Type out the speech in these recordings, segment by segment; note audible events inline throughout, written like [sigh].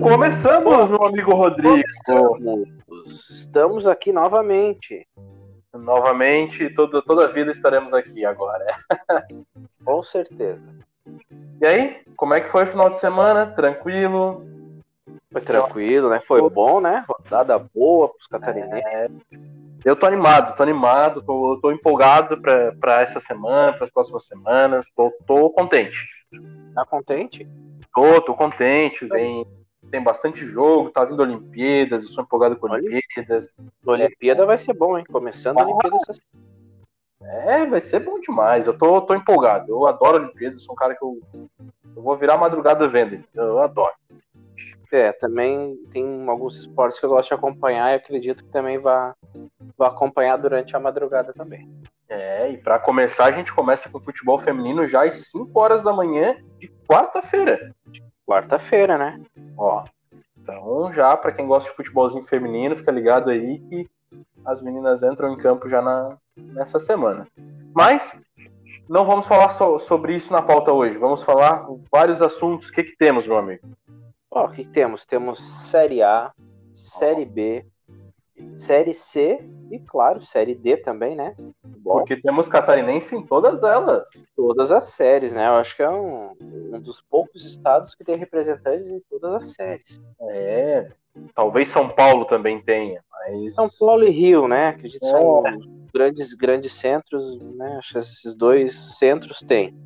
Começamos, meu amigo Rodrigo. Começamos. Estamos aqui novamente. Novamente, toda, toda a vida estaremos aqui agora. [laughs] Com certeza. E aí, como é que foi o final de semana? Tranquilo? Foi tranquilo, né? Foi bom, né? Rodada boa pros catarinenses. É, eu tô animado, tô animado, tô, tô empolgado para essa semana, para as próximas semanas, tô, tô contente. Tá contente? Tô, tô contente, tem, tem bastante jogo, tá vindo Olimpíadas, eu sou empolgado com Olimpíadas. Olimpíada vai ser bom, hein? Começando a Olimpíada essa É, vai ser bom demais. Eu tô, tô empolgado. Eu adoro Olimpíadas, sou um cara que eu, eu vou virar madrugada vendo. Eu adoro. É, também tem alguns esportes que eu gosto de acompanhar e acredito que também vai, vai acompanhar durante a madrugada também. É, e para começar, a gente começa com futebol feminino já às 5 horas da manhã de quarta-feira. Quarta-feira, né? Ó. Então, já para quem gosta de futebolzinho feminino, fica ligado aí que as meninas entram em campo já na, nessa semana. Mas não vamos falar so, sobre isso na pauta hoje. Vamos falar vários assuntos. O que, que temos, meu amigo? Ó, o que, que temos? Temos Série A, Série B, Série C e, claro, Série D também, né? Bom, Porque temos catarinense em todas elas. Todas as séries, né? Eu acho que é um, um dos poucos estados que tem representantes em todas as séries. É, talvez São Paulo também tenha, mas... São Paulo e Rio, né? Que é. são grandes, grandes centros, né? Acho que esses dois centros têm.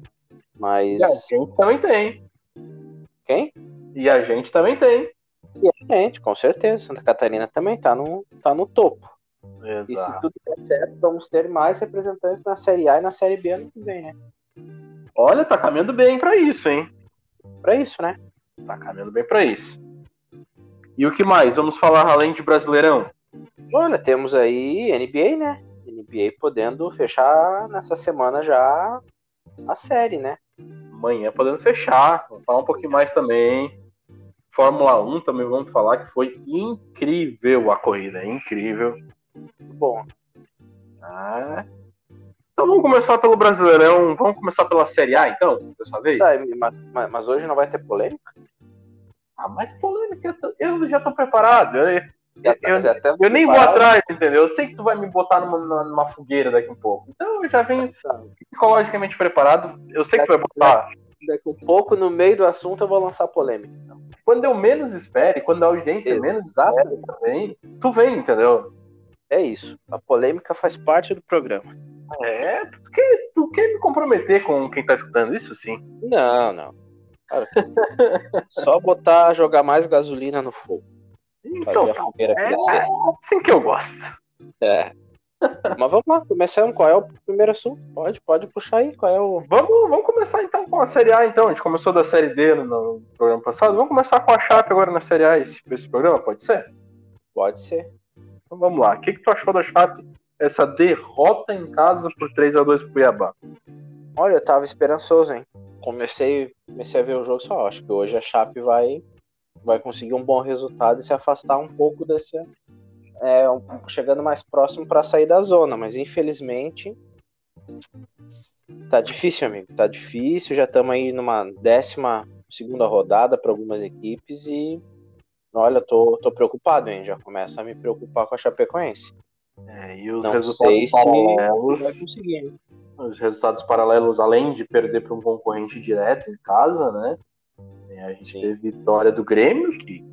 Mas... E a gente também tem. Quem? E a gente também tem. Gente, com certeza. Santa Catarina também tá no, tá no topo. Exato. E se tudo der certo, vamos ter mais representantes na Série A e na Série B ano que vem, né? Olha, tá caminhando bem para isso, hein? Para isso, né? Tá caminhando bem para isso. E o que mais? Vamos falar além de Brasileirão? Olha, temos aí NBA, né? NBA podendo fechar nessa semana já a série, né? Amanhã podendo fechar. Vamos falar um pouquinho mais também. Fórmula 1 também vamos falar que foi incrível a corrida, incrível. Bom. Ah. Então vamos começar pelo Brasileirão, vamos começar pela Série A então, dessa vez? Tá, mas, mas, hoje não vai ter polêmica? Ah, mas polêmica, eu já tô preparado. Eu, já tá, eu, já tá eu nem vou atrás, entendeu? Eu sei que tu vai me botar numa, numa fogueira daqui um pouco. Então eu já venho tá. psicologicamente preparado. Eu sei que tu vai botar. Daqui um pouco, no meio do assunto, eu vou lançar polêmica. Quando eu menos espere, quando a audiência Exato. menos espere, também, tu vem, entendeu? É isso. A polêmica faz parte do programa. É, tu quer, tu quer me comprometer com quem tá escutando isso, sim? Não, não. [laughs] Só botar, jogar mais gasolina no fogo. Então, é assim que eu gosto. É. Mas vamos lá, começando. Qual é o primeiro assunto? Pode, pode puxar aí. Qual é o. Vamos, vamos começar então com a Série A, então. A gente começou da Série D no, no programa passado. Vamos começar com a Chape agora na Série A, esse, esse programa, pode ser? Pode ser. Então vamos lá. O que, que tu achou da Chape? Essa derrota em casa por 3 a 2 pro Cuiabá. Olha, eu tava esperançoso, hein? Comecei, comecei a ver o jogo só. Acho que hoje a Chape vai, vai conseguir um bom resultado e se afastar um pouco desse. É, um, chegando mais próximo para sair da zona, mas infelizmente tá difícil, amigo. Tá difícil. Já estamos aí numa décima segunda rodada para algumas equipes e olha, tô, tô preocupado, hein? Já começa a me preocupar com a Chapecoense. É, e os Não resultados paralelos. Os resultados paralelos, além de perder para um concorrente direto em casa, né? É, a gente Sim. teve vitória do Grêmio, que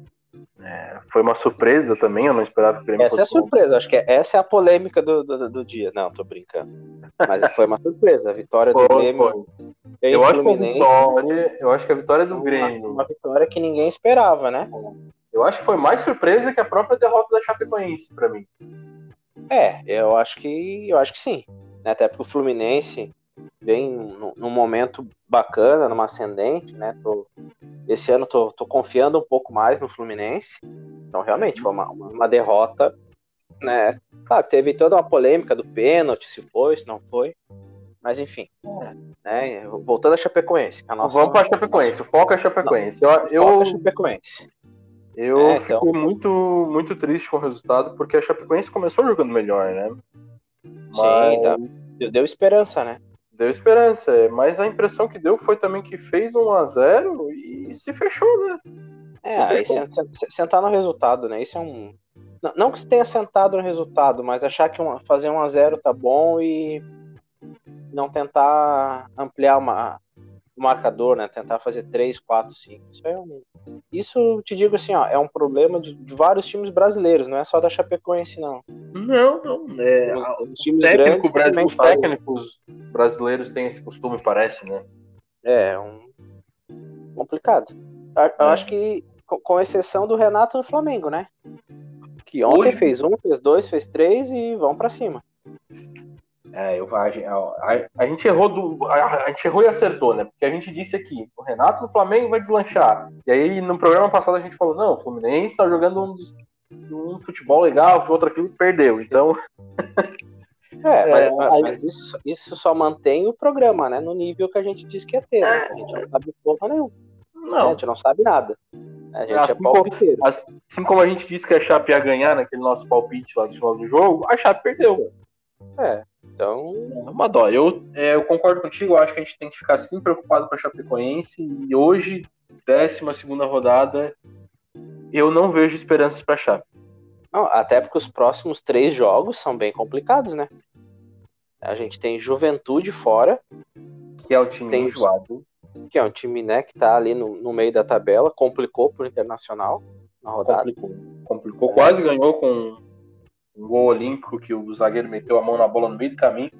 é, foi uma surpresa também, eu não esperava que o Grêmio Essa é a surpresa, acho que essa é a polêmica do, do, do, dia. Não, tô brincando. Mas foi uma surpresa, a vitória do Grêmio. Eu acho que a vitória, eu acho que a vitória do Grêmio. Uma vitória que ninguém esperava, né? Eu acho que foi mais surpresa que a própria derrota da Chapecoense para mim. É, eu acho que eu acho que sim. Né? Até porque o Fluminense vem num, momento bacana, numa ascendente, né? Tô, esse ano tô, tô confiando um pouco mais no Fluminense. Então, realmente, foi uma, uma derrota, né? Claro, teve toda uma polêmica do pênalti, se foi, se não foi. Mas enfim, né? voltando a Chapecoense. A nossa, Vamos para a Chapecoense, o foco é a Chapecoense. Não, eu, eu, é Chapecoense. Eu é, então... fiquei muito, muito triste com o resultado, porque a Chapecoense começou jogando melhor, né? Mas... Sim, deu esperança, né? Deu esperança, é, mas a impressão que deu foi também que fez um 1x0 e se fechou, né? É, aí sentar no resultado, né? Isso é um. Não que você tenha sentado no resultado, mas achar que fazer 1 a 0 tá bom e não tentar ampliar uma, o marcador, né? Tentar fazer 3, 4, 5. Isso é um. Isso, te digo assim, ó, é um problema de, de vários times brasileiros, não é só da Chapecoense, não. Não, não. É, os, os times técnico brasileiro, os técnicos brasileiros têm esse costume, parece, né? É, um... complicado. Eu, é. acho que, com exceção do Renato no Flamengo, né? Que ontem Hoje... fez um, fez dois, fez três e vão para cima. É, eu, a, a, a, gente errou do, a, a, gente errou e acertou, né? Porque a gente disse aqui, o Renato no Flamengo vai deslanchar. E aí no programa passado a gente falou, não, o Fluminense tá jogando um, um futebol legal, outro aquilo perdeu. Então. É, [laughs] mas, é, mas isso, isso, só mantém o programa, né? No nível que a gente disse que ia ter. Né? A gente não sabe porra nenhuma. Não. A gente não sabe nada. A gente é assim é palpiteiro. Como, assim como a gente disse que a Chape ia ganhar naquele nosso palpite lá do final do jogo, a Chape perdeu. É. Então. É uma dó. Eu, é, eu concordo contigo, eu acho que a gente tem que ficar sim preocupado com a Chapecoense. E hoje, 12 segunda rodada, eu não vejo esperanças para a Chape. Não, até porque os próximos três jogos são bem complicados, né? A gente tem Juventude fora. Que é o time tem enjoado. Que é um time, né, que tá ali no, no meio da tabela. Complicou pro Internacional na rodada. Complicou. Complicou. É. Quase ganhou com um gol olímpico que o zagueiro meteu a mão na bola no meio do caminho.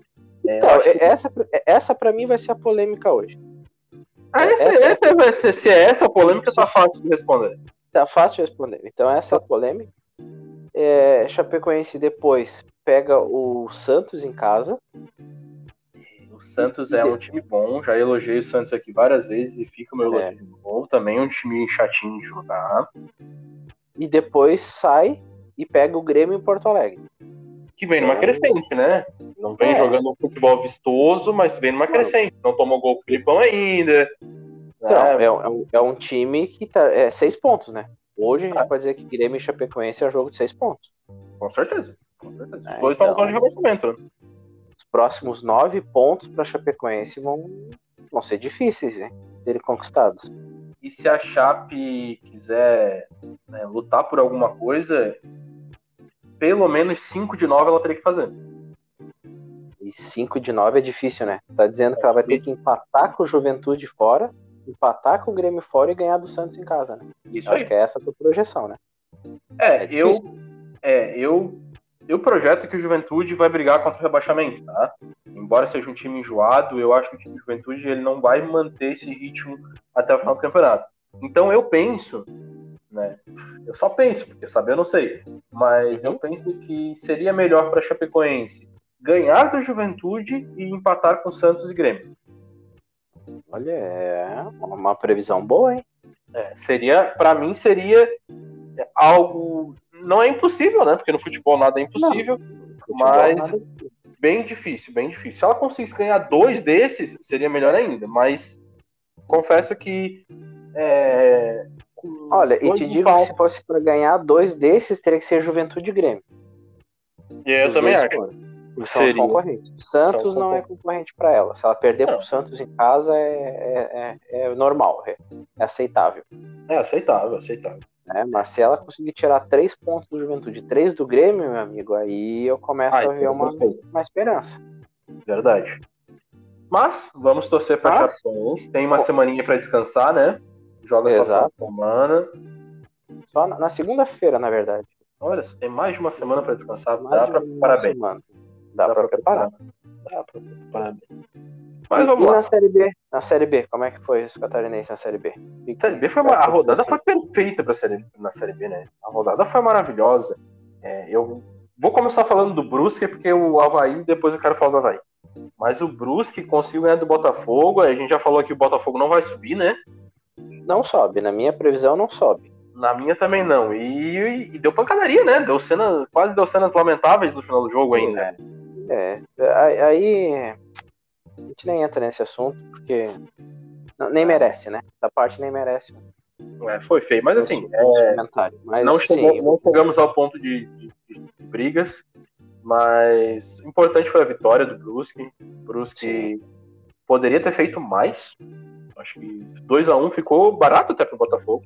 É, então, que... essa, essa para mim vai ser a polêmica hoje. Ah, essa, essa, essa vai ser, se é essa a polêmica, tá fácil de responder. Tá fácil de responder. Então, essa é a polêmica. É, Chapecoense depois pega o Santos em casa. O Santos é um time bom, já elogiei o Santos aqui várias vezes e fica o meu elogio é. de novo. Também um time chatinho de jogar. E depois sai e pega o Grêmio em Porto Alegre. Que vem numa então, crescente, né? Não vem é. jogando um futebol vistoso, mas vem numa crescente. Não tomou gol com o Filipão ainda. Então, é, é, um, é um time que tá. É seis pontos, né? Hoje a gente ah. pode dizer que Grêmio e Chapecoense é um jogo de seis pontos. Com certeza. Com certeza. Os é, dois então, estão de rebaixamento. Né? Os próximos nove pontos para Chapecoense vão, vão ser difíceis né, serem conquistados. E se a Chape quiser né, lutar por alguma coisa, pelo menos 5 de 9 ela teria que fazer. E 5 de 9 é difícil, né? Tá dizendo que ela vai ter que empatar com o Juventude fora, empatar com o Grêmio fora e ganhar do Santos em casa, né? Isso Acho que é essa a tua projeção, né? É, é eu, é, eu, eu projeto que o Juventude vai brigar contra o rebaixamento, tá? Embora seja um time enjoado, eu acho que o time Juventude ele não vai manter esse ritmo até o final do campeonato. Então eu penso né? Eu só penso, porque saber eu não sei. Mas eu penso que seria melhor para Chapecoense ganhar do Juventude e empatar com Santos e Grêmio. Olha, é uma previsão boa, hein? É, seria, para mim, seria algo. Não é impossível, né? Porque no futebol nada é impossível, não, mas nada... bem difícil, bem difícil. Se ela conseguisse ganhar dois desses, seria melhor ainda. Mas confesso que é, Olha, e te digo que se fosse para ganhar dois desses, teria que ser Juventude e Grêmio. E eu Os também acho. São Seria. concorrentes. Santos não é concorrente para ela. Se ela perder para o Santos em casa, é, é, é, normal, é, é, aceitável. É aceitável, aceitável. É, mas se ela conseguir tirar três pontos do Juventude três do Grêmio, meu amigo, aí eu começo ah, a ver uma, uma esperança. Verdade. Mas vamos torcer para mas... Chapecoense. Tem uma semaninha para descansar, né? Joga Exato. só semana. Só na, na segunda-feira, na verdade. Olha, tem mais de uma semana para descansar. Mais dá para preparar bem. Dá, dá para preparar. Dá para preparar bem. Mas vamos e lá. na Série B? Na Série B, como é que foi os catarinenses na Série B? A Série B foi uma, a rodada foi perfeita para série na Série B, né? A rodada foi maravilhosa. É, eu vou começar falando do Brusque porque o Havaí, depois eu quero falar do Havaí. Mas o Brusque conseguiu ganhar do Botafogo. A gente já falou que o Botafogo não vai subir, né? Não sobe, na minha previsão não sobe. Na minha também não. E, e, deu pancadaria, né? Deu cena, quase deu cenas lamentáveis no final do jogo ainda. É, é aí a gente nem entra nesse assunto, porque nem merece, né? Da parte nem merece. É, foi feio, mas assim, é, mas, não, chegou, sim, não chegamos ao ponto de, de, de, brigas, mas o importante foi a vitória do Brusque. Brusque poderia ter feito mais. Acho que 2 a 1 ficou barato até pro Botafogo.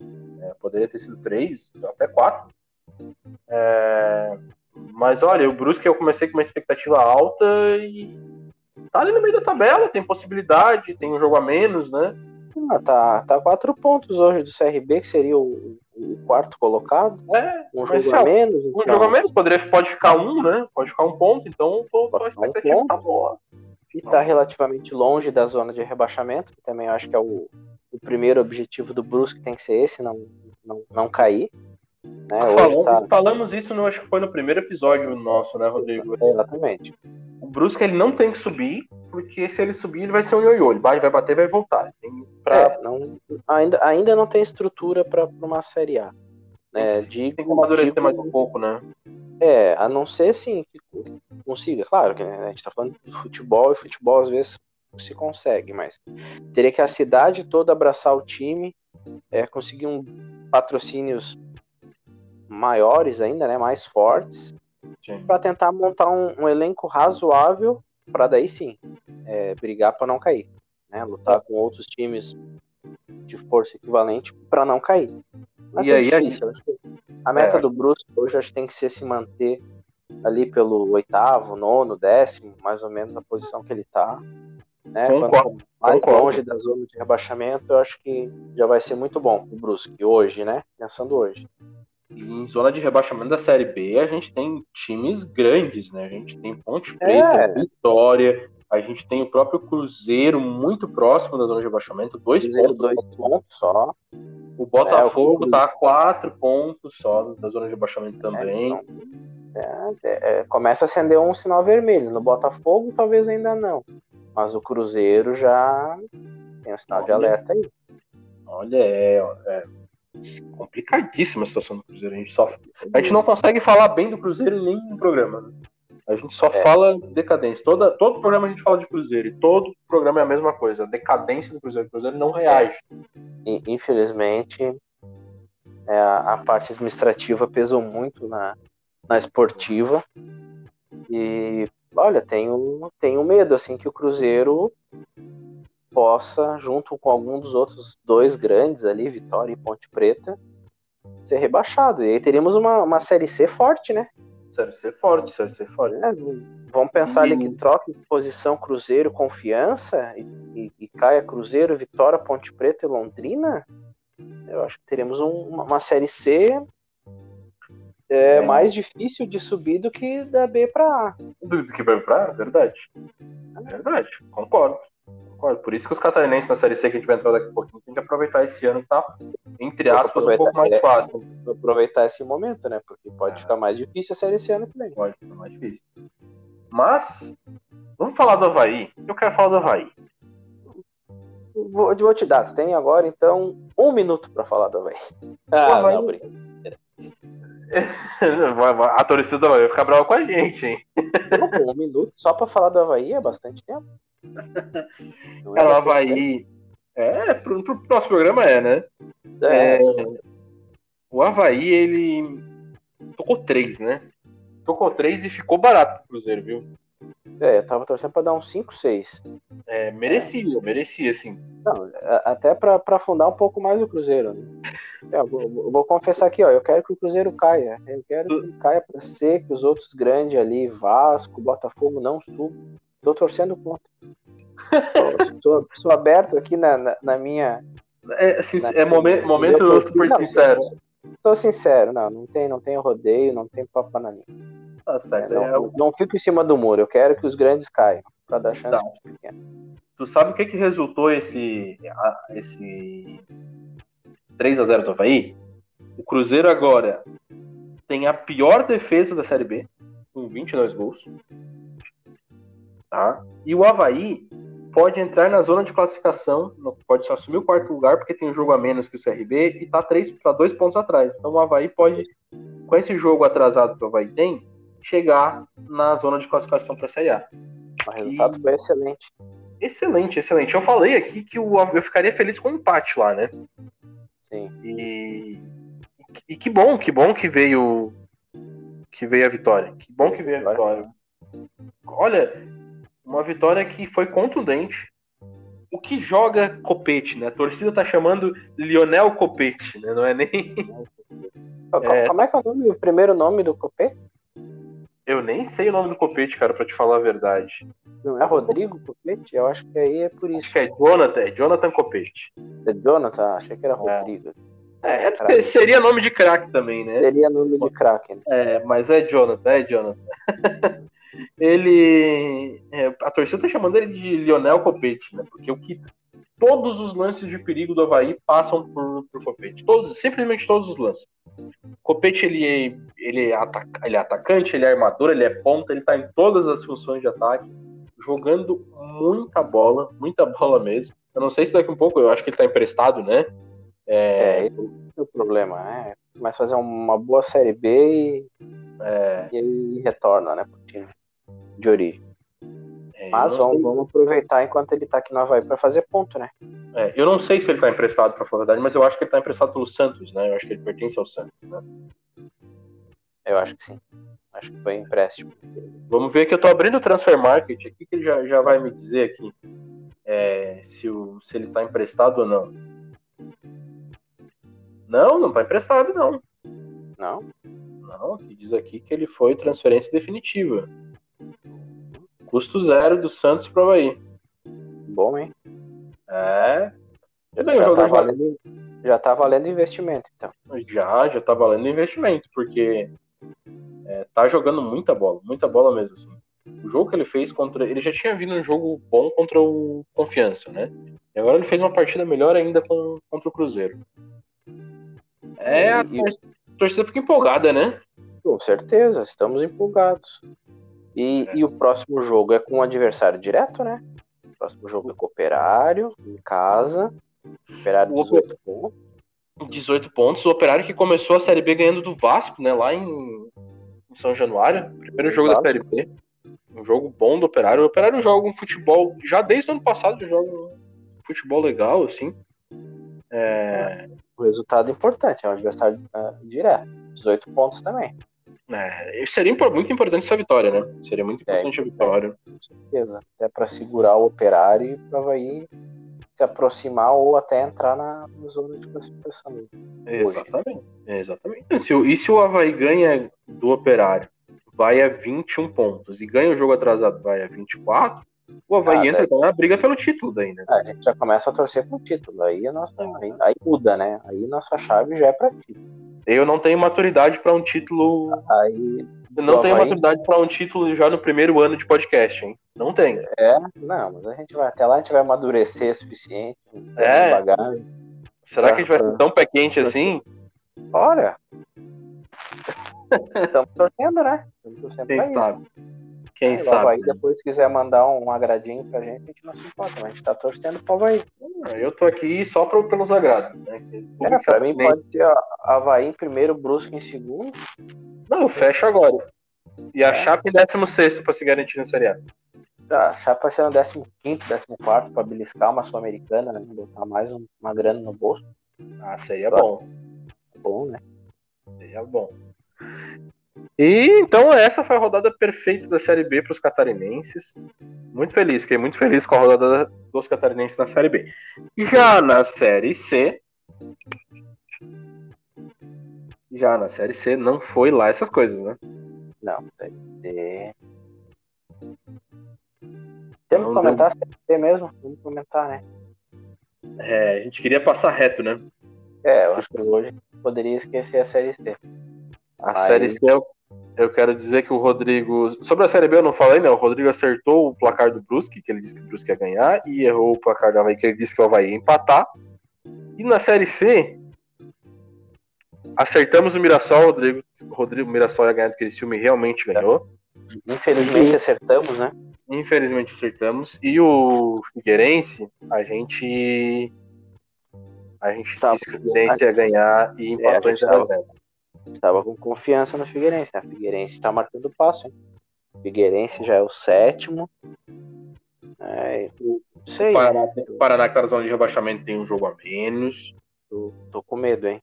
É, poderia ter sido 3, até 4. É, mas olha, o Brusque eu comecei com uma expectativa alta e tá ali no meio da tabela, tem possibilidade, tem um jogo a menos, né? Ah, tá, tá quatro pontos hoje do CRB, que seria o, o quarto colocado. É, um jogo a menos. Um então. jogo a menos, poderia, pode ficar um, né? Pode ficar um ponto, então tô, tô a expectativa ponto. tá boa. E tá relativamente longe da zona de rebaixamento, que também eu acho que é o, o primeiro objetivo do Brusque tem que ser esse, não, não, não cair. Né? Hoje Falamos, tá- falamos isso, no, acho que foi no primeiro episódio nosso, né, Rodrigo? Exatamente. O Brusque ele não tem que subir, porque se ele subir, ele vai ser um ioiô. Ele vai, bater, vai voltar. Pra, É, não, ainda, ainda não tem estrutura para uma Série A. Né? Digo, tem que amadurecer digo- mais um pouco, né? É, a não ser sim que consiga. Claro que né, a gente tá falando de futebol e futebol às vezes se consegue, mas teria que a cidade toda abraçar o time, é, conseguir um patrocínios maiores ainda, né, mais fortes, para tentar montar um, um elenco razoável para daí sim é, brigar para não cair, né, lutar com outros times de força equivalente para não cair. Mas E é aí, a difícil, a meta É. do Brusque hoje acho que tem que ser se manter ali pelo oitavo, nono, décimo, mais ou menos a posição que ele tá. Né? Quanto mais concordo. longe da zona de rebaixamento, eu acho que já vai ser muito bom o Brusque hoje, né? Pensando hoje. E em zona de rebaixamento da Série B, a gente tem times grandes, né? A gente tem Ponte É. Preta, Vitória, a gente tem o próprio Cruzeiro muito próximo da zona de rebaixamento, dois Cruzeiro pontos. dois pontos só. O Botafogo É, tá a quatro pontos só da zona de rebaixamento também. Então, é, é, é, começa a acender um sinal vermelho. No Botafogo, talvez ainda não. Mas o Cruzeiro já tem um sinal de Olha. alerta aí. Olha, é, é complicadíssima a situação do Cruzeiro. A gente, só, a gente não consegue falar bem do Cruzeiro em nenhum programa. Né? A gente só É. fala decadência. Toda, todo programa a gente fala de Cruzeiro e todo programa é a mesma coisa. A decadência do Cruzeiro. O Cruzeiro não reage. E, infelizmente, é, a, a parte administrativa pesou muito na, na esportiva. E olha, tenho, tenho medo assim que o Cruzeiro possa, junto com algum dos outros dois grandes ali, Vitória e Ponte Preta, ser rebaixado. E aí teríamos uma, uma série C forte, né? Sério, ser forte, sério, ser forte. É, Vamos pensar ali que troque de posição Cruzeiro, Confiança e, e- e caia Cruzeiro, Vitória, Ponte Preta e Londrina. Eu acho que teremos um- uma, uma série C é, É. mais difícil de subir do que da B para A. Do, do que vai pra verdade. Verdade, concordo. Concordo. Por isso que os catarinenses na Série C que a gente vai entrar daqui a pouquinho tem que aproveitar esse ano que tá, entre aspas, um pouco mais É. fácil. Aproveitar esse momento, né? Porque pode É. ficar mais difícil a série esse ano que vem. Pode ficar mais difícil. Mas, vamos falar do Havaí. Eu quero falar do Havaí. Vou, vou te dar, tu tem agora então um minuto para falar do Havaí. Ah, Havaí- não, brincadeira. [laughs] Vai- A torcida do Havaí vai ficar brava com a gente, hein? Um minuto só para falar do Havaí é bastante tempo. Não é Cara, o Havaí. É, pro, pro nosso programa é, né? tempo. É, O Havaí, ele. Tocou três, né? Tocou três e ficou barato pro Cruzeiro, viu? é, eu tava torcendo para dar uns 5, 6. É, merecia, merecia. Não, a- até para afundar um pouco mais o Cruzeiro. Né? É, eu vou, eu vou confessar aqui, ó, eu quero que o Cruzeiro caia. Eu quero que ele caia para ser que os outros grandes ali, Vasco, Botafogo, não subam. Tô torcendo contra. Sou, sou- aberto aqui na, na, na minha. É, assim, na- é momen- eu momento tô- super não, sincero. Sou, sincero, não, não tem, não tem rodeio, não tem papo na língua. Tá certo. não, é não fico em cima do muro, eu quero que os grandes caiam, para dar chance Tá. pros pequenos. Tu sabe o que que resultou esse, esse 3 a 0 do Havaí? O Cruzeiro agora tem a pior defesa da Série B, com 22 gols. Tá? E o Havaí pode entrar na zona de classificação, pode só assumir o quarto lugar, porque tem um jogo a menos que o CRB e tá, três, tá dois pontos atrás. Então o Havaí pode, com esse jogo atrasado que o Havaí tem, chegar na zona de classificação para a Série A. O resultado foi excelente. Excelente, excelente. Eu falei aqui que o, eu ficaria feliz com um empate lá, né? Sim. E, e que bom, que bom que veio que veio a vitória. Que bom que veio a vitória. Olha, Uma vitória que foi contundente. O que joga Copete, né? A torcida tá chamando Lionel Copete, né? Não é nem. É... Como é que é o nome, o primeiro nome do Copete? Eu nem sei o nome do Copete, cara, para te falar a verdade. Não é Rodrigo Copete? Eu acho que aí é por isso. Acho que é Jonathan, é Jonathan Copete. É Jonathan? Achei que era. Rodrigo. É, é seria nome de craque também, né? Seria nome de craque. Né? É, mas é Jonathan, é Jonathan. [laughs] ele. É, a torcida tá chamando ele de Lionel Copete, né? Porque o que. Todos os lances de perigo do Havaí passam por, por Copete. Todos, simplesmente todos os lances. Copete, ele, é, ele, é ataca, ele é atacante, ele é armador, ele é ponta, ele tá em todas as funções de ataque, jogando muita bola, muita bola mesmo. Eu não sei se daqui a um pouco, eu acho que ele tá emprestado, né? É, é esse é o problema, né? Começa a fazer uma boa Série B e, é, e aí retorna, né, pro time de origem. É, Mas vamos, vamos, aproveitar enquanto ele tá aqui no Havaí para fazer ponto, né? É, eu não sei se ele tá emprestado falar a verdade, mas eu acho que ele tá emprestado pelo Santos, né? Eu acho que ele pertence ao Santos, né? Eu acho que sim. Acho que foi empréstimo. Vamos ver que eu tô abrindo o Transfer Market aqui, que ele já, já vai me dizer aqui é, se, o, se ele tá emprestado ou não. Não, não tá emprestado, não. Não? Não, que diz aqui que ele foi transferência definitiva. Custo zero do Santos pro Havaí. Bom, hein? É. Bem, já, tá valendo, já tá valendo investimento, então. Já, já tá valendo investimento, porque é, tá jogando muita bola, muita bola mesmo. Assim. O jogo que ele fez contra. Ele já tinha vindo um jogo bom contra o Confiança, né? E agora ele fez uma partida melhor ainda com, contra o Cruzeiro. É, a torcida fica empolgada, né? Com certeza, estamos empolgados. E, é. e o próximo jogo é com um adversário direto, né? O próximo jogo é com o Operário, em casa. Operário 18 pontos. 18 pontos. O Operário que começou a Série B ganhando do Vasco, né? Lá em, em São Januário. Primeiro jogo da Série B. Um jogo bom do Operário. O Operário joga um futebol. Já desde o ano passado joga um futebol legal, assim. É... O resultado é importante, é um adversário uh, direto. 18 pontos também. É, seria muito importante essa vitória, né? Seria muito importante é, a vitória. Com certeza. Até para segurar o operário e para Havaí se aproximar ou até entrar na, na zona de classificação. Exatamente. Exatamente. E se, e se o Havaí ganha do operário, vai a 21 pontos, e ganha o jogo atrasado, vai a 24, o Havaí ah, entra na briga pelo título daí, né? A gente já começa a torcer pro título. Aí, a nossa, aí, aí muda, né? Aí nossa chave já é pra título. Eu não tenho maturidade para um título. Aí. Eu não tenho Havaí... maturidade para um título já no primeiro ano de podcast, hein? Não tenho. É, não, mas a gente vai até lá, a gente vai amadurecer o suficiente. É. Devagar, Será que a gente vai ser tão pé quente assim? Olha. [laughs] Estamos torcendo, né? Estamos torcendo Quem sabe? Quem sabe? Aí depois se quiser mandar um agradinho pra gente, a gente não se importa, mas a gente tá torcendo pro Havaí. Eu tô aqui só pro, pelos agrados, né? É, pra mim pode ser Havaí em primeiro, Brusque em segundo. Não, eu fecho agora. E a é. Chapa em 16 pra se garantir na Série A. Tá, a Chapa sendo 15, 14 pra beliscar uma Sul-Americana, né? Botar mais um, uma grana no bolso. Ah, seria bom. Bom, né? Seria bom. E então essa foi a rodada perfeita da Série B para os catarinenses. Muito feliz, fiquei muito feliz com a rodada dos catarinenses na Série B. Já na Série C, já na Série C não foi lá essas coisas, né? Não, Série C. Temos que comentar deu... a Série C mesmo? Vamos comentar, né? É, a gente queria passar reto, né? É, eu acho que hoje poderia esquecer a Série C. A Aí... Série C eu, eu quero dizer que o Rodrigo. Sobre a Série B eu não falei, né? O Rodrigo acertou o placar do Brusque, que ele disse que o Brusque ia ganhar, e errou o placar do Havaí, que ele disse que o Havaí ia empatar. E na Série C, acertamos o Mirassol, Rodrigo. O Rodrigo Mirassol ia ganhar do Criciúma e realmente ganhou. Infelizmente acertamos, né? Infelizmente acertamos. E o Figueirense, a gente. A gente tá, disse que o Figueirense ia ganhar e empatou é, em 0x0 estava com confiança no Figueirense. Né? Figueirense está marcando passo. Hein? Figueirense já é o sétimo. É, sei. O Paraná, o Paraná que tá na zona de rebaixamento tem um jogo a menos. Tô, tô com medo, hein?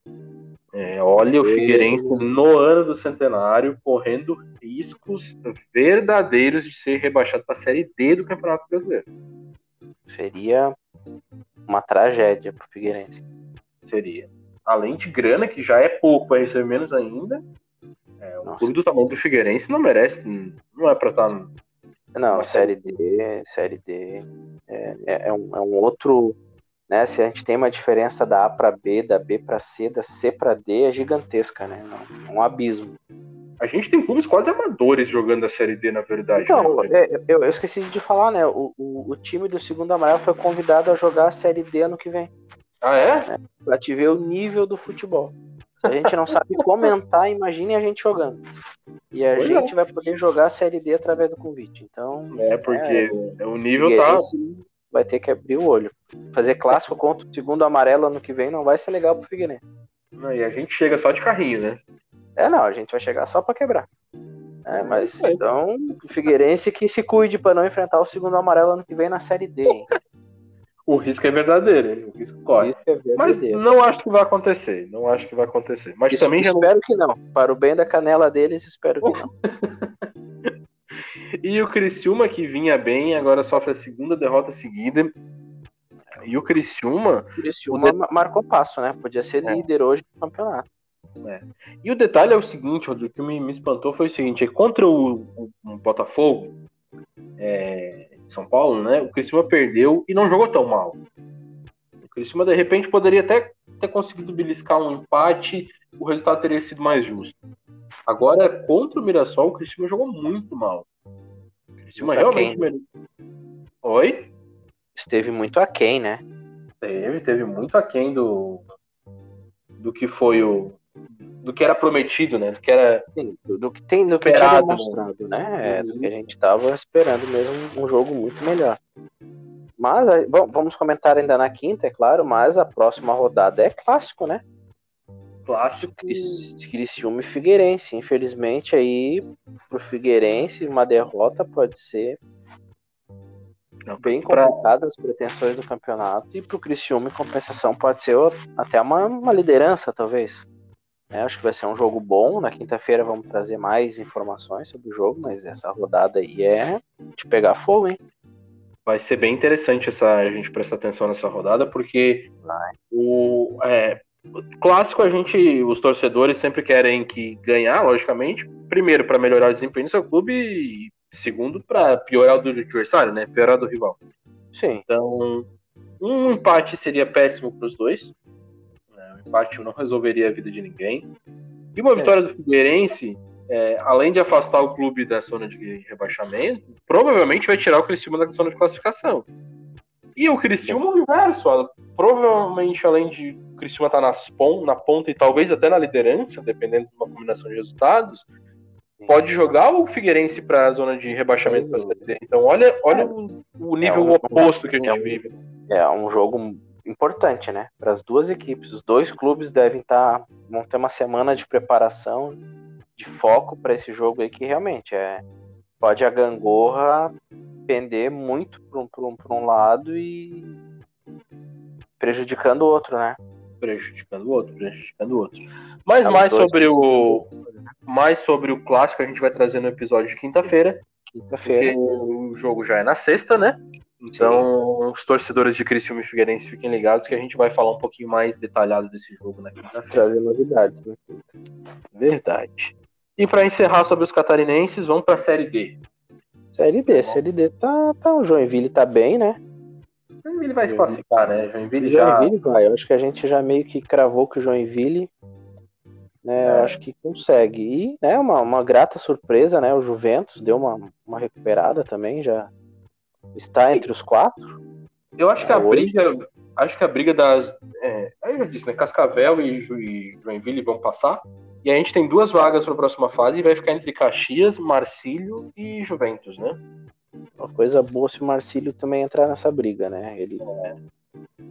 É, olha o Figueirense no ano do centenário correndo riscos verdadeiros de ser rebaixado para a Série D do Campeonato Brasileiro. Seria uma tragédia para o Figueirense. Seria. Além de grana, que já é pouco, vai receber menos ainda. É, o clube do tamanho do Figueirense não merece, não é para estar. Tá não, Série D, Série D é, é, é, um, é um outro. Né, se a gente tem uma diferença da A para B, da B para C, da C para D, é gigantesca, né? É um abismo. A gente tem clubes quase amadores jogando a Série D, na verdade. Então, né? é, eu, eu, esqueci de falar, né? O, o, o, time do segundo amarelo foi convidado a jogar a Série D ano que vem. Ah, é? é pra te ver o nível do futebol. Se a gente não sabe comentar, imagine a gente jogando. E a pois gente é. vai poder jogar a Série D através do convite. Então. É, porque é, o nível tá. Vai ter que abrir o olho. Fazer clássico contra o segundo amarelo ano que vem não vai ser legal pro Figueirense. E a gente chega só de carrinho, né? É, não, a gente vai chegar só para quebrar. É, mas é. então, o Figueirense que se cuide para não enfrentar o segundo amarelo ano que vem na Série D. O risco é verdadeiro, hein? o risco corre. O risco é Mas não acho que vai acontecer. Não acho que vai acontecer. Mas Isso, também espero não... que não. Para o bem da canela deles, espero que não. [laughs] e o Criciúma que vinha bem, agora sofre a segunda derrota seguida. E o Criciúma. O Criciúma o de... marcou passo, né? Podia ser é. líder hoje do campeonato. É. E o detalhe é o seguinte, o que me, me espantou foi o seguinte: é contra o, o, o Botafogo, é, são Paulo, né? O Criciúma perdeu e não jogou tão mal. O Criciúma, de repente, poderia até ter conseguido beliscar um empate, o resultado teria sido mais justo. Agora, contra o Mirassol, o Criciúma jogou muito mal. O Criciúma realmente... Aquém. Oi? Esteve muito aquém, né? Teve, teve muito aquém do, do que foi o, do que era prometido, né? Do que era Sim, do, que tem, do que era demonstrado, né? É, do que a gente estava esperando mesmo um jogo muito melhor. Mas bom, vamos comentar ainda na quinta, é claro, mas a próxima rodada é clássico, né? Clássico. Criciúma e Figueirense. Infelizmente aí pro Figueirense uma derrota pode ser Não, bem complicada as pretensões do campeonato e pro Criciúma em compensação pode ser até uma, uma liderança talvez. É, acho que vai ser um jogo bom. Na quinta-feira vamos trazer mais informações sobre o jogo, mas essa rodada aí é de pegar fogo, hein? Vai ser bem interessante essa, a gente prestar atenção nessa rodada, porque vai. o é, clássico a gente, os torcedores sempre querem que ganhar, logicamente. Primeiro, para melhorar o desempenho do seu clube, e segundo, para piorar o do adversário, né? Piorar do rival. Sim. Então, um empate seria péssimo para os dois empate não resolveria a vida de ninguém. E uma é. vitória do Figueirense, é, além de afastar o clube da zona de rebaixamento, provavelmente vai tirar o Criciúma da zona de classificação. E o Criciúma o inverso, provavelmente além de o Criciúma estar tá nas pon na ponta e talvez até na liderança, dependendo de uma combinação de resultados, pode jogar o Figueirense para a zona de rebaixamento para a Então olha, olha o, o nível é um, oposto que a gente é um, vive. É um jogo importante, né? Para as duas equipes. Os dois clubes devem estar. Tá, vão ter uma semana de preparação, de foco para esse jogo aí, que realmente é. Pode a gangorra pender muito para um, um, um lado e prejudicando o outro, né? Prejudicando o outro, prejudicando o outro. Mas mais sobre o. Mais sobre o clássico a gente vai trazer no episódio de quinta-feira. Quinta-feira. O jogo já é na sexta, né? Então, Sim. os torcedores de Criciúma e Figueirense fiquem ligados que a gente vai falar um pouquinho mais detalhado desse jogo na quinta-feira. Trazer novidades, né? Verdade. E para encerrar sobre os catarinenses, vamos para a Série D. Série D, tá Série D tá, tá. O Joinville tá bem, né? Joinville vai se classificar, né? Joinville, já... Joinville vai. Eu acho que a gente já meio que cravou que o Joinville né, é. acho que consegue. E né, uma, uma grata surpresa, né? O Juventus deu uma, uma recuperada também, já está entre os quatro. Eu acho que a briga, acho que a briga das, é, eu já disse, né, Cascavel e, e Joinville vão passar. E a gente tem duas vagas para a próxima fase e vai ficar entre Caxias, Marcílio e Juventus, né? Uma coisa boa se o Marcílio também entrar nessa briga, né? Ele, é.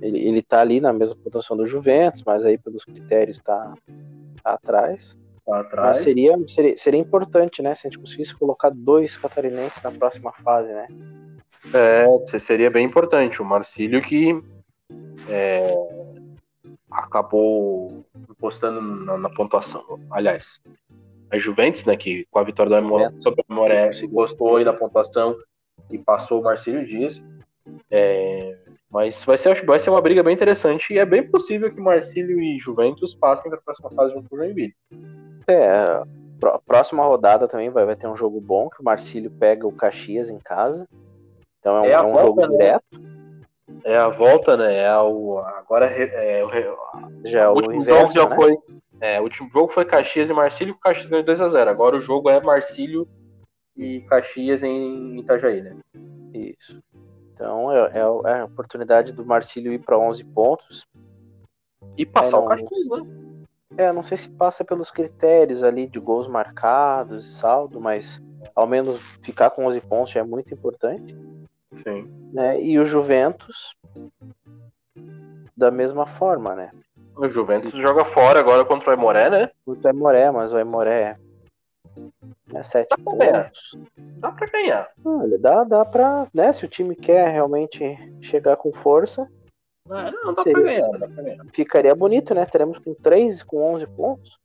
ele, ele tá ali na mesma pontuação do Juventus, mas aí pelos critérios tá, tá atrás. Tá atrás. Mas seria, seria, seria importante, né? Se a gente conseguisse colocar dois catarinenses na próxima fase, né? É, seria bem importante. O Marcílio que é, acabou postando na, na, pontuação. Aliás, a Juventus, né? Que com a vitória do Aimoré, sobre o Aimoré gostou aí da pontuação e passou o Marcílio Dias. É, mas vai ser, vai ser uma briga bem interessante e é bem possível que Marcílio e Juventus passem para a próxima fase junto com o Joinville. É, próxima rodada também vai, vai ter um jogo bom, que o Marcílio pega o Caxias em casa. Então é um, é é um volta, jogo né? direto. É a volta, né? É o, agora é, é, já é o, o último inverso, jogo já né? foi. É, o último jogo foi Caxias e Marcílio, o Caxias ganhou 2x0. Agora o jogo é Marcílio e Caxias em Itajaí, né? Isso. Então é, é, é a oportunidade do Marcílio ir para 11 pontos. E passar é, não, o Caxias, né? É, não sei se passa pelos critérios ali de gols marcados e saldo, mas ao menos ficar com 11 pontos já é muito importante. Sim. Né? E o Juventus da mesma forma, né? O Juventus Sim. joga fora agora contra o Aimoré, né? Contra o Aimoré, mas o Aimoré é sete dá pontos. Ganhar. Dá pra ganhar. Olha, dá, dá pra. Né, se o time quer realmente chegar com força. É, não, dá, seria, pra ganhar, dá pra ganhar. Ficaria bonito, né? Estaremos com 3, com 11 pontos.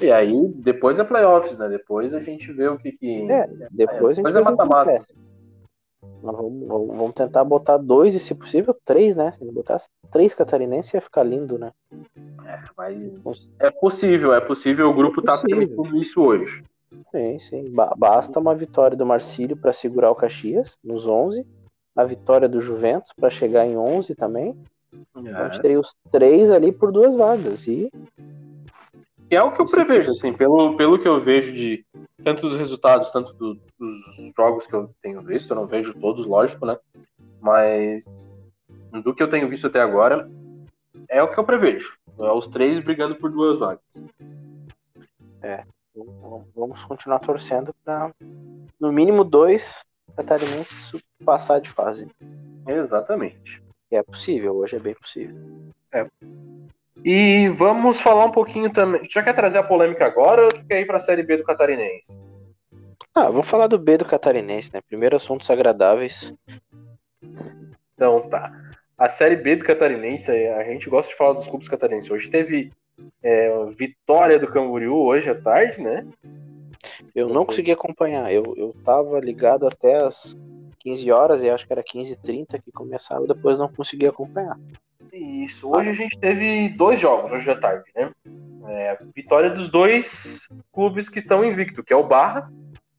E aí, depois é playoffs, né? Depois a gente vê o que que. É, depois, é, depois a gente é mata-mata. Vamos, vamos, tentar botar dois e, se possível, três, né? Se botar três catarinenses ia ficar lindo, né? É, mas é possível, é possível. O grupo é tá permitindo isso hoje. Sim, sim. Basta uma vitória do Marcílio para segurar o Caxias nos 11, a vitória do Juventus para chegar em 11 também. É. Gente teria os três ali por duas vagas. E e é o que eu prevejo, assim, pelo, pelo que eu vejo de tanto dos resultados, tanto do, dos jogos que eu tenho visto, eu não vejo todos, lógico, né? Mas do que eu tenho visto até agora, é o que eu prevejo. É os três brigando por duas vagas. É, vamos continuar torcendo para no mínimo dois catarinenses passar de fase. Exatamente. é possível, hoje é bem possível. É. E vamos falar um pouquinho também. Já quer trazer a polêmica agora ou quer ir para a Série B do Catarinense? Ah, vamos falar do B do Catarinense, né? Primeiro assuntos agradáveis. Então tá. A Série B do Catarinense, a gente gosta de falar dos clubes catarinenses. Hoje teve é, vitória do Camboriú hoje à tarde, né? Eu não consegui acompanhar. Eu, eu tava ligado até as 15 horas e acho que era 15h30 que começava, depois não consegui acompanhar. Isso. Hoje a gente teve dois jogos, hoje à tarde, né? É, vitória dos dois clubes que estão invicto, que é o Barra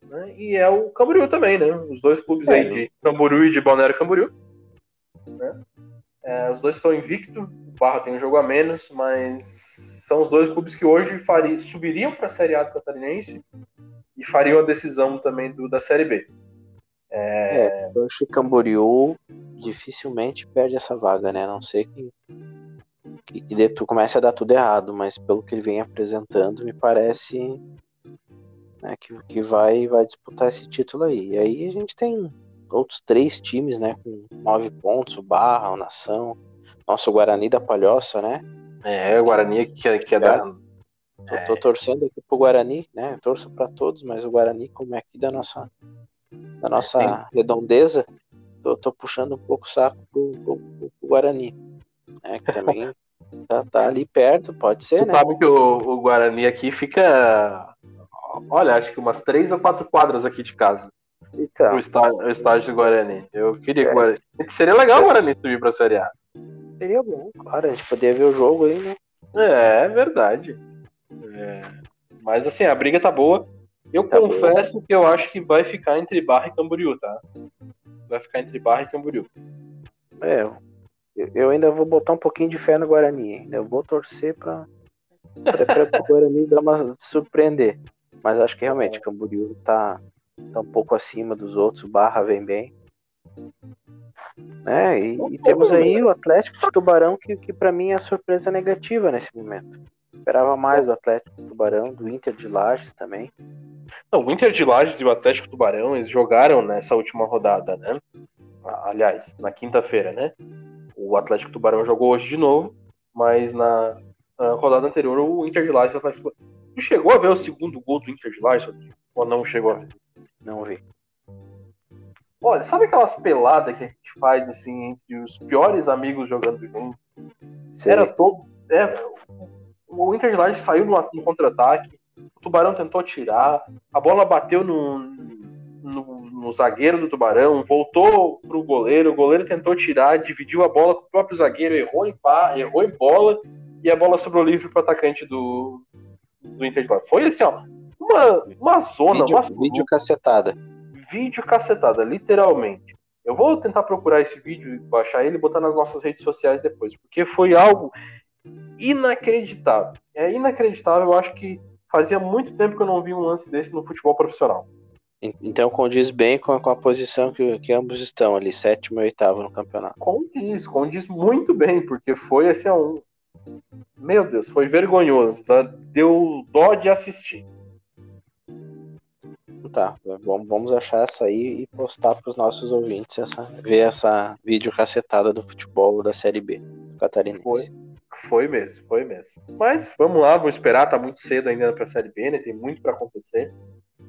né? e é o Camboriú também, né? Os dois clubes é, aí de Camboriú e de Balneário Camboriú. Né? É, os dois estão invicto, o Barra tem um jogo a menos, mas são os dois clubes que hoje fariam, subiriam para a Série A do Catarinense e fariam a decisão também do, da Série B. É, é Camboriú dificilmente perde essa vaga, né? A não sei que, que, que tu comece a dar tudo errado, mas pelo que ele vem apresentando, me parece né, que, que vai, vai disputar esse título aí. E aí a gente tem outros três times, né? Com nove pontos, o Barra, o Nação, nosso Guarani da Palhoça, né? É, o Guarani que é, que é, é. da. Eu tô torcendo aqui pro Guarani, né? Eu torço para todos, mas o Guarani, como é aqui da nossa da nossa Sim. redondeza, eu tô puxando um pouco o saco pro, pro, pro Guarani. Né, que também tá, tá, ali perto, pode ser, Você né? sabe que o, o, Guarani aqui fica. Olha, acho que umas três ou quatro quadras aqui de casa. Então. O estádio, o estádio do Guarani. Eu queria é. Guarani. Seria legal o Guarani subir pra Série A. Seria bom, claro, a gente poderia ver o jogo aí, né? É, é verdade. É. Mas assim, a briga tá boa. Eu tá confesso bom. que eu acho que vai ficar entre Barra e Camboriú, tá? Vai ficar entre Barra e Camboriú. É, eu ainda vou botar um pouquinho de fé no Guarani. Ainda vou torcer para o Guarani dar uma surpreender. Mas acho que realmente Camboriú tá, tá um pouco acima dos outros. O Barra vem bem. É, e, e temos aí o Atlético de Tubarão, que, que para mim é a surpresa negativa nesse momento. Esperava mais do Atlético Tubarão, do Inter de Lages também. Não, o Inter de Lages e o Atlético Tubarão, eles jogaram nessa última rodada, né? Aliás, na quinta-feira, né? O Atlético Tubarão jogou hoje de novo, mas na, na rodada anterior o Inter de Lages e o Atlético Tu chegou a ver o segundo gol do Inter de Lages? Ou não chegou a ver? Não vi. Olha, sabe aquelas peladas que a gente faz assim entre os piores amigos jogando junto? Era todo. É, o Inter de Lages saiu no, no contra-ataque, o Tubarão tentou tirar, a bola bateu no, no, no zagueiro do Tubarão, voltou pro goleiro, o goleiro tentou tirar, dividiu a bola com o próprio zagueiro, errou em pá, errou em bola, e a bola sobrou livre pro atacante do, do Inter de Foi assim, ó, uma, uma zona, vídeo, uma vídeo cacetada. Vídeo cacetada, literalmente. Eu vou tentar procurar esse vídeo e baixar ele e botar nas nossas redes sociais depois, porque foi algo inacreditável. É inacreditável, eu acho que fazia muito tempo que eu não vi um lance desse no futebol profissional. Então condiz bem com a, com a posição que, que, ambos estão ali, sétimo e oitavo no campeonato. Condiz, condiz muito bem, porque foi assim, um. Meu Deus, foi vergonhoso. Tá? Deu dó de assistir. Tá, vamos achar essa aí e postar para os nossos ouvintes essa, ver essa vídeo cacetada do futebol da Série B Catarinense. Foi, foi mesmo, foi mesmo. Mas vamos lá, vou esperar, tá muito cedo ainda para a Série B, né? Tem muito para acontecer.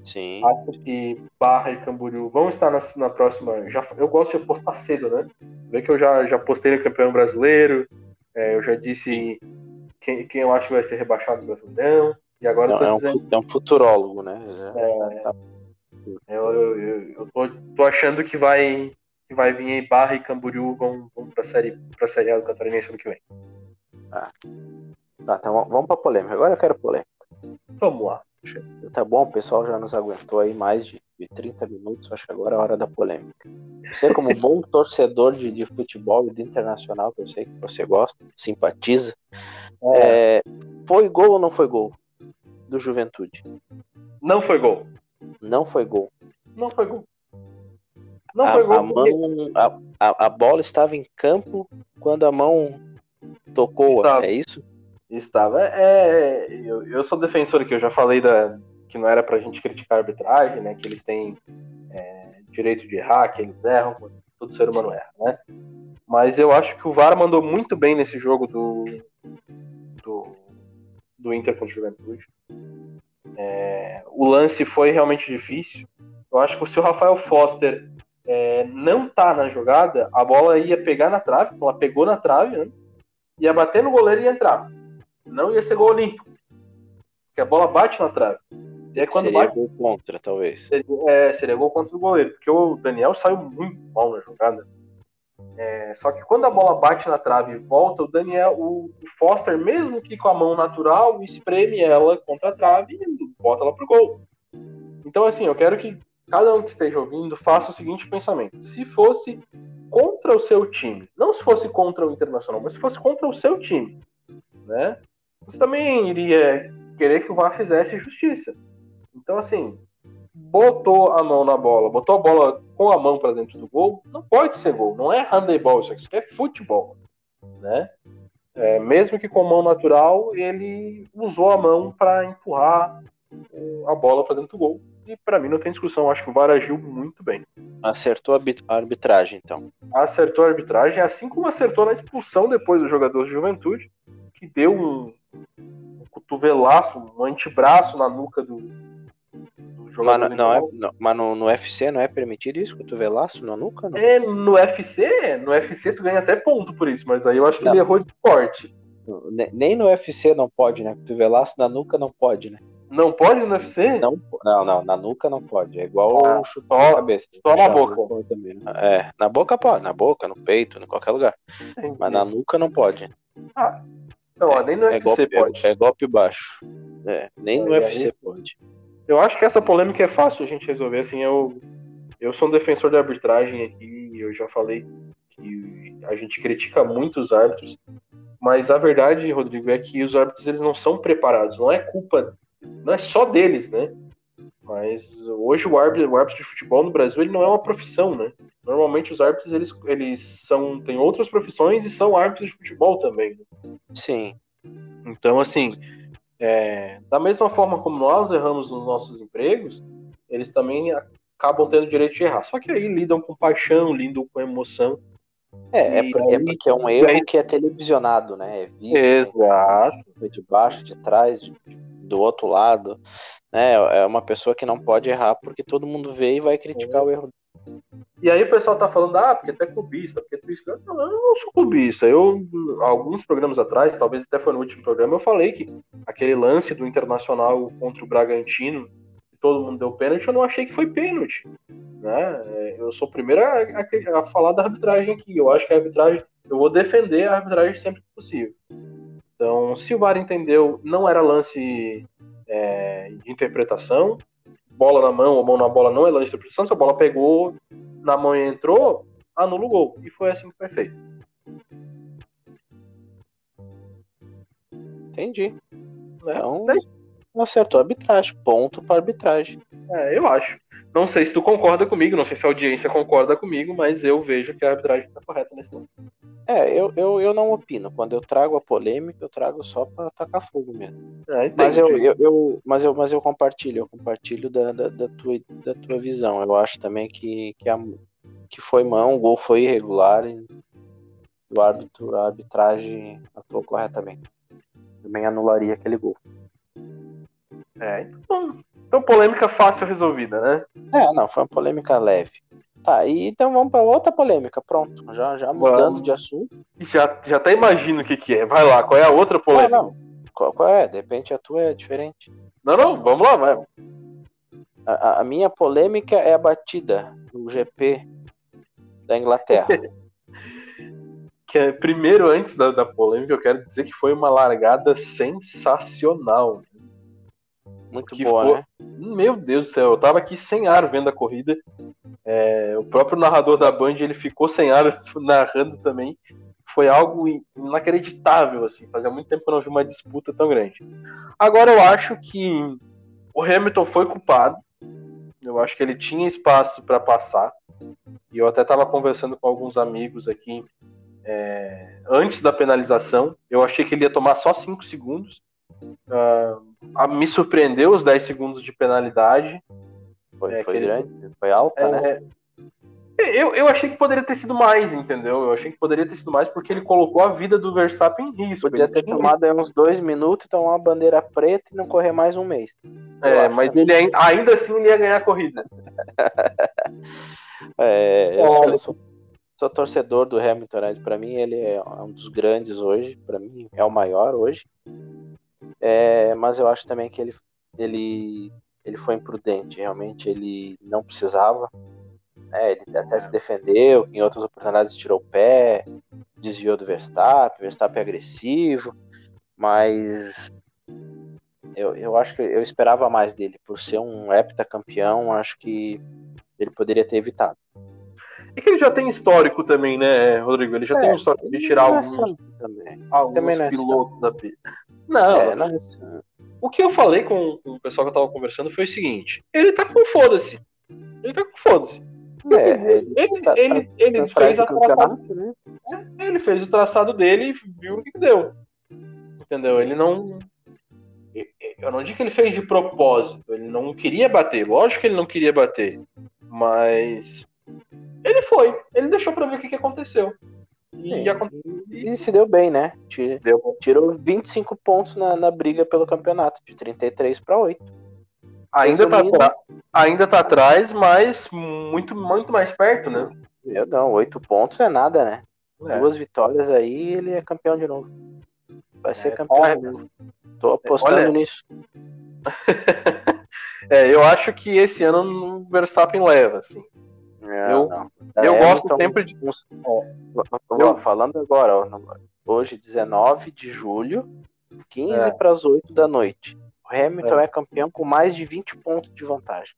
Sim. Acho que Barra e Camboriú vão estar na, na próxima. Já, eu gosto de apostar cedo, né? Vê que eu já, já postei no campeão brasileiro. É, eu já disse quem, quem eu acho que vai ser rebaixado no Brasileirão. E agora Não, é, dizendo... um, é um futurólogo, né? É, tá. eu, eu, eu, eu tô, tô, achando que vai, que vai vir aí Barra e Camboriú vão, vão pra série, pra série A do Catarinense ano que vem. Tá. Tá, então vamos pra polêmica. Agora eu quero polêmica. Vamos lá. Tá bom, o pessoal já nos aguentou aí mais de, de 30 minutos, acho que agora é a hora da polêmica. Você, como bom [laughs] torcedor de, de futebol e de internacional, que eu sei que você gosta, simpatiza, é. É, foi gol ou não foi gol do Juventude? Não foi gol. Não foi gol. Não foi gol. Não a, foi gol. A, mão, a, a, a, bola estava em campo quando a mão tocou, estava. é isso? Estava. É, eu, eu sou defensor aqui, eu já falei da, que não era pra gente criticar a arbitragem, né? Que eles têm é, direito de errar, que eles erram, todo ser humano erra, né? Mas eu acho que o VAR mandou muito bem nesse jogo do, do, do Inter contra o Juventude. É, o lance foi realmente difícil. Eu acho que se o Rafael Foster é, não tá na jogada, a bola ia pegar na trave, ela pegou na trave, né? Ia bater no goleiro e ia entrar não ia ser gol olímpico. Porque a bola bate na trave. E aí, quando seria bate, gol contra, talvez. Seria, é, seria gol contra o goleiro, porque o Daniel saiu muito mal na jogada. É, só que quando a bola bate na trave e volta, o Daniel, o Foster, mesmo que com a mão natural, espreme ela contra a trave e bota ela pro gol. Então, assim, eu quero que cada um que esteja ouvindo faça o seguinte pensamento: se fosse contra o seu time, não se fosse contra o Internacional, mas se fosse contra o seu time, né? Você também iria querer que o VAR fizesse justiça. Então, assim, botou a mão na bola, botou a bola com a mão para dentro do gol, não pode ser gol. Não é handebol, isso aqui é futebol, né? É, mesmo que com mão natural, ele usou a mão para empurrar a bola para dentro do gol. E para mim não tem discussão, acho que o VAR agiu muito bem. Acertou a arbitragem, então. Acertou a arbitragem, assim como acertou na expulsão depois do jogador de juventude, que deu um, um cotovelaço, um antebraço na nuca do. Mas, não é, não, mas no, no UFC não é permitido isso, cotovelaço na nuca? Não? É, no UFC, no UFC tu ganha até ponto por isso, mas aí eu acho que não. ele errou de forte. Nem no UFC não pode, né? Cotovelaço na nuca não pode, né? Não pode no UFC? Não, não, não, na nuca não pode. É igual ah, chutar na cabeça. Só na boca. Também. Né? É, na boca pode, na boca, no peito, em qualquer lugar. Entendi. Mas na nuca não pode. Ah, não, é, nem no é UFC golpe, pode. É, é, golpe baixo. É, nem no UFC aí, pode. Eu acho que essa polêmica é fácil a gente resolver. Assim, eu, eu sou um defensor da arbitragem aqui, eu já falei que a gente critica muito os árbitros, mas a verdade, Rodrigo, é que os árbitros eles não são preparados. Não é culpa, não é só deles, né? Mas hoje o árbitro, o árbitro de futebol no Brasil ele não é uma profissão, né? Normalmente os árbitros eles, eles são têm outras profissões e são árbitros de futebol também. Né? Sim. Então assim, é, da mesma forma como nós erramos nos nossos empregos, eles também acabam tendo o direito de errar. Só que aí lidam com paixão, lidam com emoção. É, é, porque, é porque é um erro aí... que é televisionado, né? É visto, Exato. De baixo, de trás, de, do outro lado. Né? É uma pessoa que não pode errar porque todo mundo vê e vai criticar é. o erro E aí o pessoal tá falando, ah, porque tu é clubista, porque tu isso. Não, eu não sou clubista. Eu, alguns programas atrás, talvez até foi no último programa, eu falei que aquele lance do Internacional contra o Bragantino, todo mundo deu pênalti, eu não achei que foi pênalti. Né? É, eu sou o primeiro a, a, a falar da arbitragem aqui. Eu acho que a arbitragem, eu vou defender a arbitragem sempre que possível. Então, se o VAR entendeu, não era lance é, de interpretação, bola na mão ou mão na bola não é lance de interpretação, se a bola pegou na mão e entrou, anula o gol. E foi assim que foi feito. Entendi. Então, é acertou a arbitragem. Ponto para arbitragem. É, eu acho. Não sei se tu concorda comigo, não sei se a audiência concorda comigo, mas eu vejo que a arbitragem está correta nesse momento. É, eu, eu, eu não opino. Quando eu trago a polêmica, eu trago só para tacar fogo mesmo. É, mas, eu, eu, eu, mas, eu, mas eu compartilho, eu compartilho da, da, da, tua, da tua visão. Eu acho também que, que, a, que foi mão, o gol foi irregular e o árbitro, a arbitragem atuou corretamente. Também anularia aquele gol. É, então, então polêmica fácil resolvida, né? É, não, foi uma polêmica leve. Tá, e então vamos para outra polêmica. Pronto, já, já mudando de assunto. Já, já até imagino o que, que é. Vai lá, qual é a outra polêmica? Não, não. Qual, qual, é? De repente a tua é diferente. Não, não, vamos lá, vai. A, a minha polêmica é a batida do GP da Inglaterra. [laughs] que é, primeiro, antes da, da polêmica, eu quero dizer que foi uma largada sensacional. Muito boa, ficou... né? Meu Deus do céu, eu tava aqui sem ar vendo a corrida. É, o próprio narrador da Band ele ficou sem ar [laughs] narrando também. Foi algo inacreditável, assim. Fazia muito tempo que eu não vi uma disputa tão grande. Agora eu acho que o Hamilton foi culpado. Eu acho que ele tinha espaço para passar. E eu até estava conversando com alguns amigos aqui é, antes da penalização. Eu achei que ele ia tomar só 5 segundos. Uh, me surpreendeu os 10 segundos de penalidade. Foi, é, foi grande, ele... foi alta, é, né? É, eu, eu achei que poderia ter sido mais, entendeu? Eu achei que poderia ter sido mais porque ele colocou a vida do Verstappen em risco. Podia ter tomado uns dois minutos, tomar uma bandeira preta e não correr mais um mês. É, mas ele ainda assim ele ia ganhar a corrida. [laughs] é, eu sou, sou, torcedor do Hamilton, né? Para mim ele é um dos grandes hoje, para mim é o maior hoje. É, mas eu acho também que ele, ele, ele foi imprudente, realmente ele não precisava. Né? Ele até se defendeu, em outras oportunidades tirou o pé, desviou do Verstappen, Verstappen é agressivo, mas eu, eu acho que eu esperava mais dele. Por ser um heptacampeão, acho que ele poderia ter evitado. É que ele já tem histórico também, né, Rodrigo? Ele já é, tem um histórico de tirar é alguns, também. alguns também é pilotos da Não, é, não é o que eu falei com o pessoal que eu tava conversando foi o seguinte: ele tá com foda-se. Ele tá com foda-se. É, ele, ele, tá, ele, tá, ele fez a traçado, né? Ele fez o traçado dele e viu o que deu. Entendeu? Ele não. Eu não digo que ele fez de propósito. Ele não queria bater. Lógico que ele não queria bater. Mas. Ele foi. Ele deixou pra ver o que, que aconteceu. E, e, se deu bem, né? Tirou, tirou 25 pontos na, na briga pelo campeonato, de 33 para 8. Ainda tá, ainda tá atrás, mas muito, muito mais perto, né? Eu não, 8 pontos é nada, né? É. Duas vitórias aí ele é campeão de novo. Vai ser é, campeão olha, de novo. Tô apostando olha... nisso. [laughs] é, eu acho que esse ano o Verstappen leva, assim. É, eu não. eu é, gosto sempre de. eu... Falando agora, ó, hoje, 19 de julho, 15 é. para as 8 da noite. O Hamilton é. é. campeão com mais de 20 pontos de vantagem.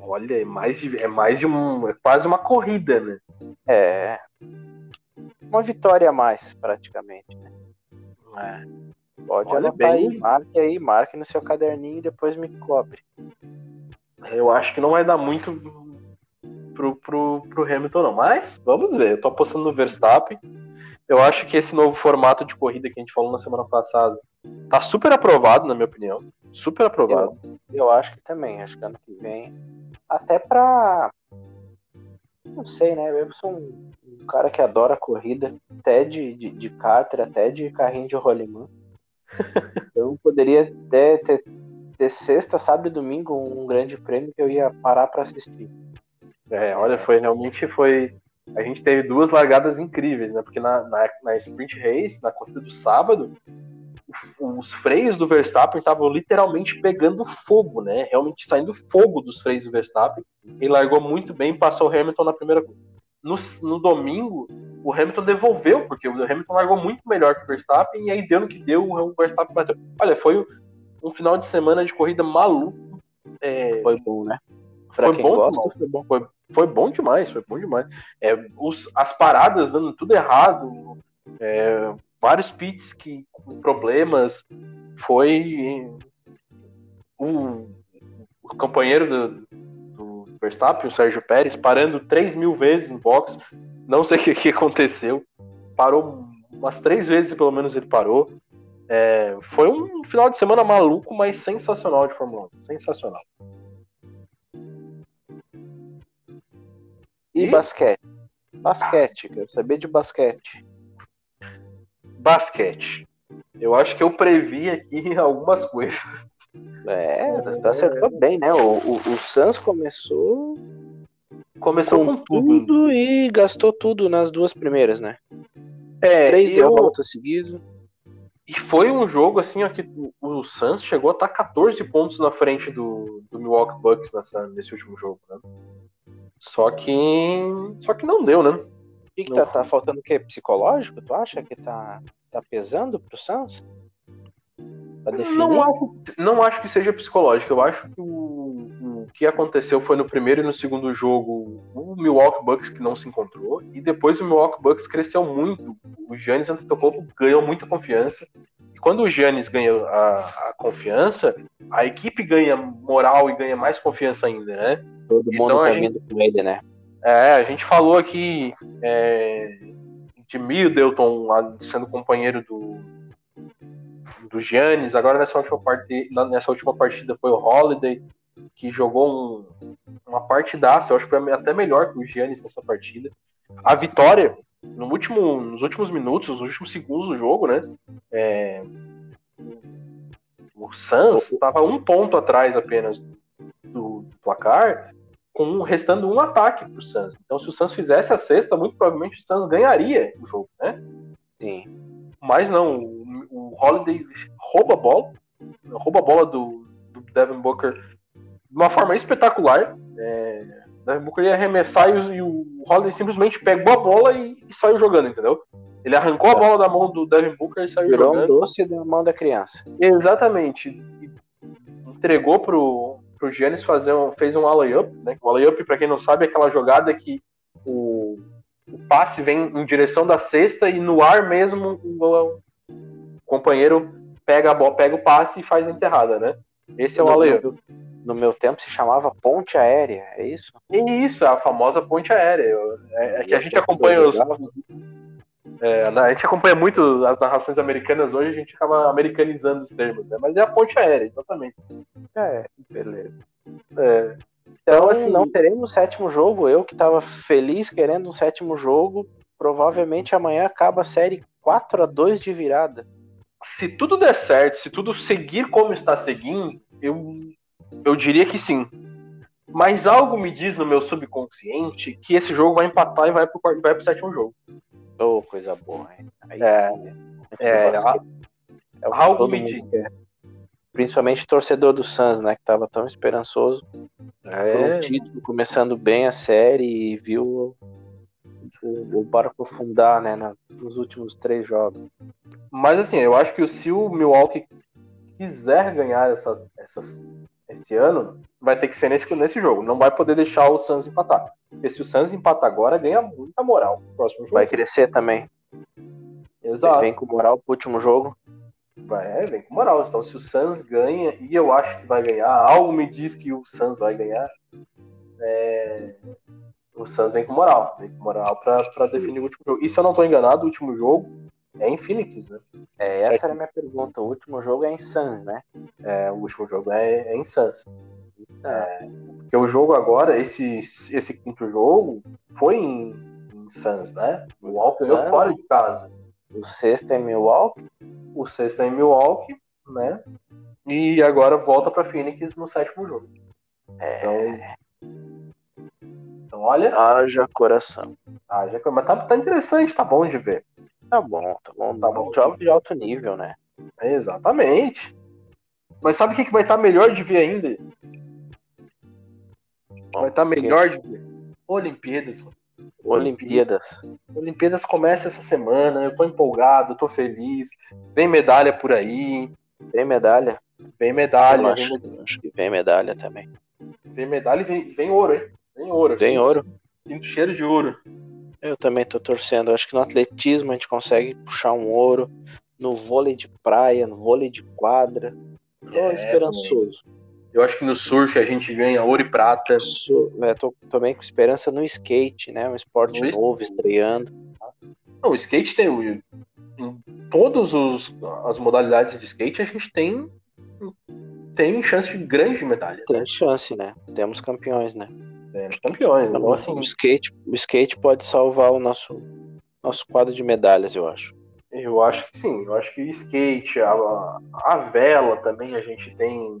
Olha, é mais de, é mais de um. É quase uma corrida, né? É. Uma vitória a mais, praticamente, né? É. Pode Olha bem. aí, marque aí, marque no seu caderninho e depois me cobre. Eu acho que não vai dar muito pro, pro, pro Hamilton, não. Mas vamos ver. Eu tô apostando no Verstappen. Eu acho que esse novo formato de corrida que a gente falou na semana passada tá super aprovado, na minha opinião. Super aprovado. Eu, eu acho que também. Acho que ano que vem. Até pra. Não sei, né? Eu sou um, um cara que adora corrida, até de, de, de até de carrinho de rolimã. [laughs] eu poderia até ter, ter sexta, sábado e domingo um grande prêmio que eu ia parar para assistir. É, olha, foi realmente foi. A gente teve duas largadas incríveis, né? Porque na, na, na sprint race, na corrida do sábado, os freios do Verstappen estavam literalmente pegando fogo, né? Realmente saindo fogo dos freios do Verstappen. Ele largou muito bem, passou o Hamilton na primeira no, no domingo, o Hamilton devolveu, porque o Hamilton largou muito melhor que o Verstappen, e aí deu no que deu, o Verstappen bateu. Olha, foi um final de semana de corrida maluco. É... Foi bom, né? Pra foi bom, gosta, foi bom, foi, foi bom demais, foi bom demais. É, os, as paradas dando tudo errado, é, vários pits que, com problemas, foi o, o companheiro do, do, Verstappen, o Sérgio Pérez, parando 3 mil vezes em box, não sei [laughs] o que, que aconteceu, parou umas três vezes pelo menos ele parou. É, foi um final de semana maluco, mas sensacional de Fórmula 1. Sensacional. E, e basquete? Basquete, quero saber de basquete. Basquete. Eu acho que eu previ aqui [laughs] algumas coisas. É, você acertou bem, né? O, o, o Suns começou. Começou com, com tudo. tudo. e gastou tudo nas duas primeiras, né? É, Três eu... derrotas seguidas. E foi um jogo assim, ó, que o Suns chegou a estar 14 pontos na frente do, do Milwaukee Bucks nessa, nesse último jogo, né? Só que. Só que não deu, né? O que, que tá, tá, faltando o quê? Psicológico? Tu acha que tá, tá pesando pro Suns? Não acho, não acho que seja psicológico. Eu acho que o, o que aconteceu foi no primeiro e no segundo jogo o Milwaukee Bucks que não se encontrou. E depois o Milwaukee Bucks cresceu muito. O Giannis Antetokounmpo ganhou muita confiança. Quando o Giannis ganha a, a, confiança, a equipe ganha moral e ganha mais confiança ainda, né? Todo mundo então, tá gente, com ele, né? É, a gente falou aqui é, de Middleton sendo companheiro do, do Giannis, agora nessa última, parte, nessa última partida foi o Holiday, que jogou um, uma partidaça, eu acho que foi até melhor que o Giannis nessa partida. A vitória, no último, nos últimos minutos, nos últimos segundos do jogo, né? É, o Suns estava um ponto atrás apenas do, do placar com restando um ataque para o Suns. Então, se o Suns fizesse a sexta, muito provavelmente o Suns ganharia o jogo, né? Sim. Mas não, o, o Holiday rouba a bola, rouba a bola do, do Devin Booker de uma forma espetacular. É, Devin Booker ia arremessar e o, e o Holiday simplesmente pegou a bola e, e, saiu jogando, entendeu? Ele arrancou a bola da mão do Devin Booker e saiu Virou jogando. Virou um doce da mão da criança. Exatamente. Entregou pro, pro Giannis fazer um, fez um alley-up, né? O alley-up, para quem não sabe, é aquela jogada que o, o, passe vem em direção da cesta e no ar mesmo o, o companheiro pega a bola, pega o passe e faz a enterrada, né? Esse é o alley-up. No meu tempo se chamava ponte aérea, é isso? É isso, a famosa ponte aérea. É, é que a gente acompanha os, é, a gente acompanha muito as narrações americanas hoje, a gente acaba americanizando os termos, né? Mas é a ponte aérea, exatamente. É, beleza. É. Então, assim, não teremos sétimo jogo. Eu que estava feliz querendo um sétimo jogo, provavelmente amanhã acaba a série 4 a 2 de virada. Se tudo der certo, se tudo seguir como está seguindo, eu, eu diria que sim. Mas algo me diz no meu subconsciente que esse jogo vai empatar e vai pro, vai pro sétimo jogo. Ô, oh, coisa boa, hein? Aí, é, é, é, é algo me diz. Principalmente torcedor do Suns, né? Que tava tão esperançoso é. por um título, começando bem a série e viu o, o barco afundar, né? nos últimos três jogos. Mas assim, eu acho que se o Milwaukee quiser ganhar essa, essas esse ano, vai ter que ser nesse, nesse jogo. Não vai poder deixar o Suns empatar. Porque se o Suns empatar agora, ganha muita moral no próximo jogo. Vai crescer também. Exato. Vem com moral pro último jogo. Vai, é, vem com moral. Então, se o Suns ganha, e eu acho que vai ganhar, algo me diz que o Suns vai ganhar, é... o Suns vem com moral. Vem com moral pra, pra definir o último jogo. E se eu não tô enganado, o último jogo é em Phoenix, né? É, essa era a minha pergunta. O último jogo é em Suns, né? É, o último jogo é, é em Suns. É, porque o jogo agora, esse, esse quinto jogo, foi em, em Suns, né? O Milwaukee ganhou fora de casa. O sexto é em Milwaukee? O sexto é em Milwaukee, né? E agora volta para Phoenix no sétimo jogo. É... Então, então Olha. Haja coração. Haja, mas tá, tá interessante, tá bom de ver. Tá bom, tá bom. Tá bom. Jogos de alto nível, né? Exatamente. Mas sabe o que, que vai estar tá melhor de ver ainda? Vai estar tá melhor de ver. Olimpíadas. Olimpíadas. Olimpíadas começa essa semana, eu tô empolgado, tô feliz. Vem medalha por aí. Vem medalha? Vem medalha. Acho, vem... acho que vem medalha também. Vem medalha e vem, vem ouro, hein? Vem ouro. Vem sinto, ouro. Sinto cheiro de ouro. Eu também tô torcendo. Acho que no atletismo a gente consegue puxar um ouro. No vôlei de praia, no vôlei de quadra. Tô é, esperançoso. Eu acho que no surf a gente ganha ouro e prata. É, tô também com esperança no skate, né? Um esporte no novo, estreando. Não, o skate tem. Em todas as modalidades de skate a gente tem. Tem chance de grande medalha. Tem chance, né? Temos campeões, né? Temos campeões. Então, assim, o, skate, o skate pode salvar o nosso, nosso quadro de medalhas, eu acho. Eu acho que sim. Eu acho que skate, a, a vela também a gente tem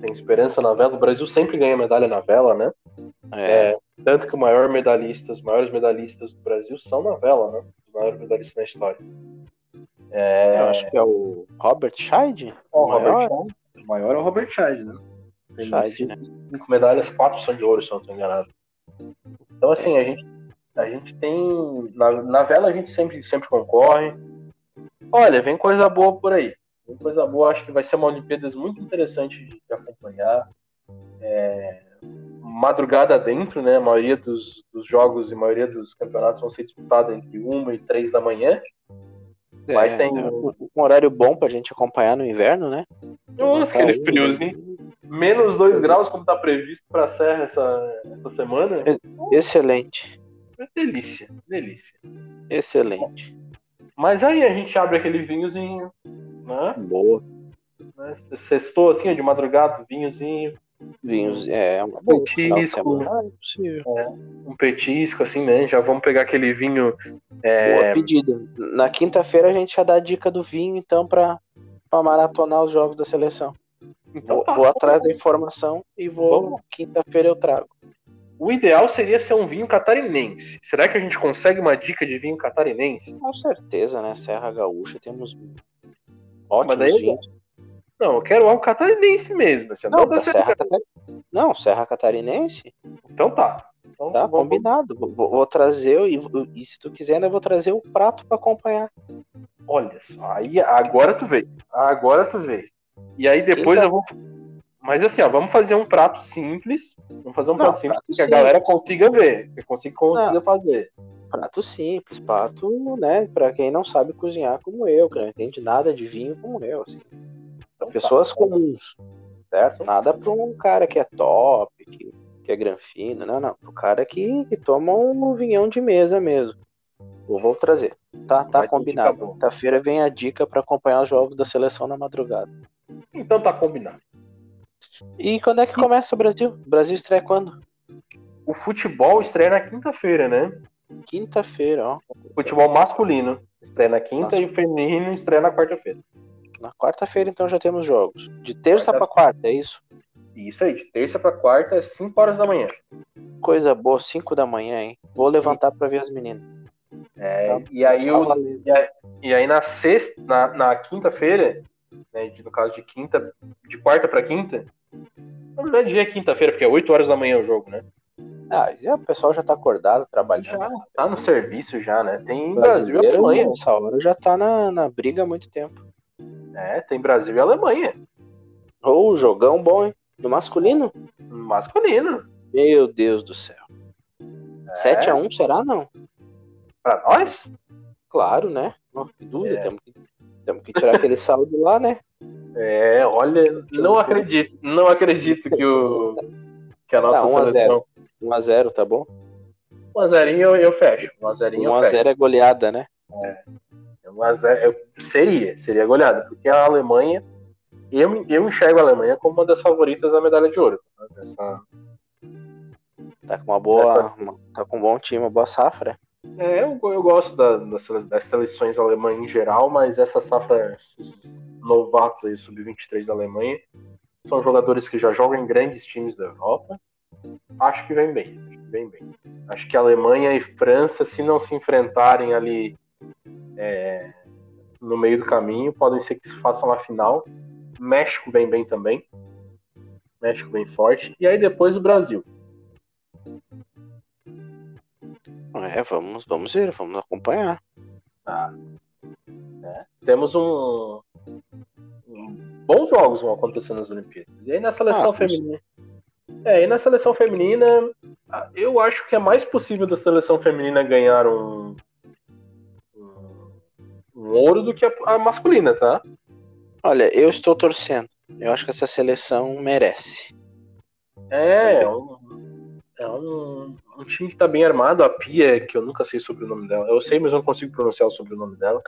tem esperança na vela. O Brasil sempre ganha medalha na vela, né? É. é tanto que o maior medalhista, os maiores medalhistas do Brasil são na vela, né? Os maiores medalhistas na história. É... Eu acho que é o Robert Scheid. O, o maior. Robert o maior é o Robert Scheid, né? Tem cinco, né? medalhas, quatro são de ouro, se eu não estou enganado. Então, assim, a gente, a gente tem. Na, na vela a gente sempre, sempre concorre. Olha, vem coisa boa por aí coisa boa, acho que vai ser uma Olimpíadas muito interessante de, de acompanhar. É, madrugada dentro, né? A maioria dos, dos, jogos e a maioria dos campeonatos vão ser disputados entre uma e três da manhã. É, mas tem é um, um horário bom pra gente acompanhar no inverno, né? Nossa, aquele friozinho. Menos 2 graus, como tá previsto pra Serra essa, essa semana. Excelente. É delícia, delícia. Excelente. Mas aí a gente abre aquele vinhozinho, né? Boa. Né? Sextou assim, de madrugada, vinhozinho. Vinhos, é, uma boa. Petisco. É, um petisco, assim, né? Já vamos pegar aquele vinho. É... Boa pedida. Na quinta-feira a gente já dá a dica do vinho, então, para maratonar os jogos da seleção. Então, vou, tá, vou atrás da informação e vou. Quinta-feira eu trago. O ideal seria ser um vinho catarinense. Será que a gente consegue uma dica de vinho catarinense? Com certeza, né? Serra Gaúcha temos ótimos daí, vinhos. Não, eu quero algo catarinense mesmo. Assim, não, não, Serra Catar... não, Serra Catarinense. Então tá. Então, tá combinado. Vou, vou trazer, e, e, se tu quiser, ainda vou trazer o prato para acompanhar. Olha só, aí agora tu veio. Agora tu veio. E aí depois eu vou mas assim, ó, vamos fazer um prato simples. Vamos fazer um não, prato simples prato que simples. a galera consiga ver, que consiga, consiga não. fazer. Prato simples, prato, né, para quem não sabe cozinhar como eu, que não entende nada de vinho como eu, assim. Então, Pessoas tá, comuns, certo? Nada para um cara que é top, que, que é granfino, não, não. Pro cara que, que toma um vinhão de mesa mesmo. Eu vou trazer. Tá, tá combinado. Quinta-feira vem a dica para acompanhar os jogos da seleção na madrugada. Então tá combinado. E quando é que começa o Brasil? O Brasil estreia quando? O futebol estreia na quinta-feira, né? Quinta-feira, ó. Futebol masculino estreia na quinta Nossa. e o feminino estreia na quarta-feira. Na quarta-feira, então, já temos jogos. De terça para quarta, é isso? Isso aí, de terça para quarta, é 5 horas da manhã. Coisa boa, 5 da manhã, hein? Vou levantar para ver as meninas. É, tá. e aí, o, e aí, e aí na sexta, na, na quinta-feira, né, de, no caso de quinta, de quarta para quinta, na verdade, dia é quinta-feira, porque é 8 horas da manhã o jogo, né? Ah, já, o pessoal já tá acordado, trabalhando. Já tá no serviço já, né? Tem Brasil e Alemanha. Essa hora já tá na, na briga há muito tempo. É, tem Brasil e Alemanha. Ou oh, jogão bom, hein? Do masculino? Masculino. Meu Deus do céu. É. 7x1, será não? Pra nós? Claro, né? Não, que dúvida, é. temos, que, temos que tirar aquele saldo lá, né? É, olha, não acredito, não acredito que o que a nossa ah, 1 seleção 1 a 0, tá bom? 1 a 0 eu, eu fecho. 1 a 0 1 a 0 é goleada, né? É. 1 a 0 seria, seria goleada, porque a Alemanha eu, eu enxergo a Alemanha como uma das favoritas da medalha de ouro. Né? Dessa, tá com uma boa, uma, tá com um bom time, uma boa safra. É, eu, eu gosto da, das, das seleções alemãs em geral, mas essa safra, esses novatos aí, sub-23 da Alemanha, são jogadores que já jogam em grandes times da Europa. Acho que vem bem, vem bem. Acho que Alemanha e França, se não se enfrentarem ali é, no meio do caminho, podem ser que se façam a final. México bem bem também. México bem forte. E aí depois o Brasil. É, vamos, vamos ver, vamos acompanhar. Ah, é. Temos um, um, Bons jogos vão acontecer nas Olimpíadas. E aí na seleção ah, feminina. É, e na seleção feminina, eu acho que é mais possível da seleção feminina ganhar um, um, um ouro do que a, a masculina, tá? Olha, eu estou torcendo. Eu acho que essa seleção merece. É, um, é um, um time que tá bem armado. A Pia, que eu nunca sei sobre o nome dela. Eu sei, mas não consigo pronunciar o sobrenome dela.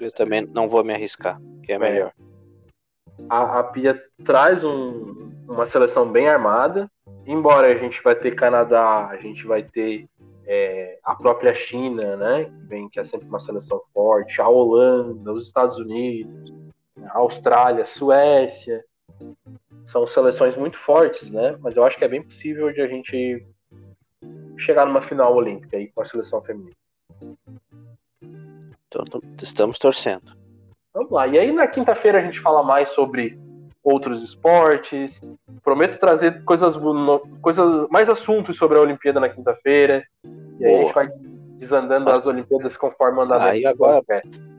Eu também não vou me arriscar, que é, é. melhor. A, a Pia traz um, uma seleção bem armada. Embora a gente vai ter Canadá, a gente vai ter é, a própria China, né? Que, vem, que é sempre uma seleção forte, a Holanda, os Estados Unidos, a Austrália, a Suécia. São seleções muito fortes, né? Mas eu acho que é bem possível de a gente chegar numa final olímpica aí com a seleção feminina. Então, estamos torcendo. Vamos lá. E aí na quinta-feira a gente fala mais sobre outros esportes. Prometo trazer coisas, coisas mais assuntos sobre a Olimpíada na quinta-feira. E aí Boa. a gente vai desandando Mas... as Olimpíadas conforme andar. Aí agora,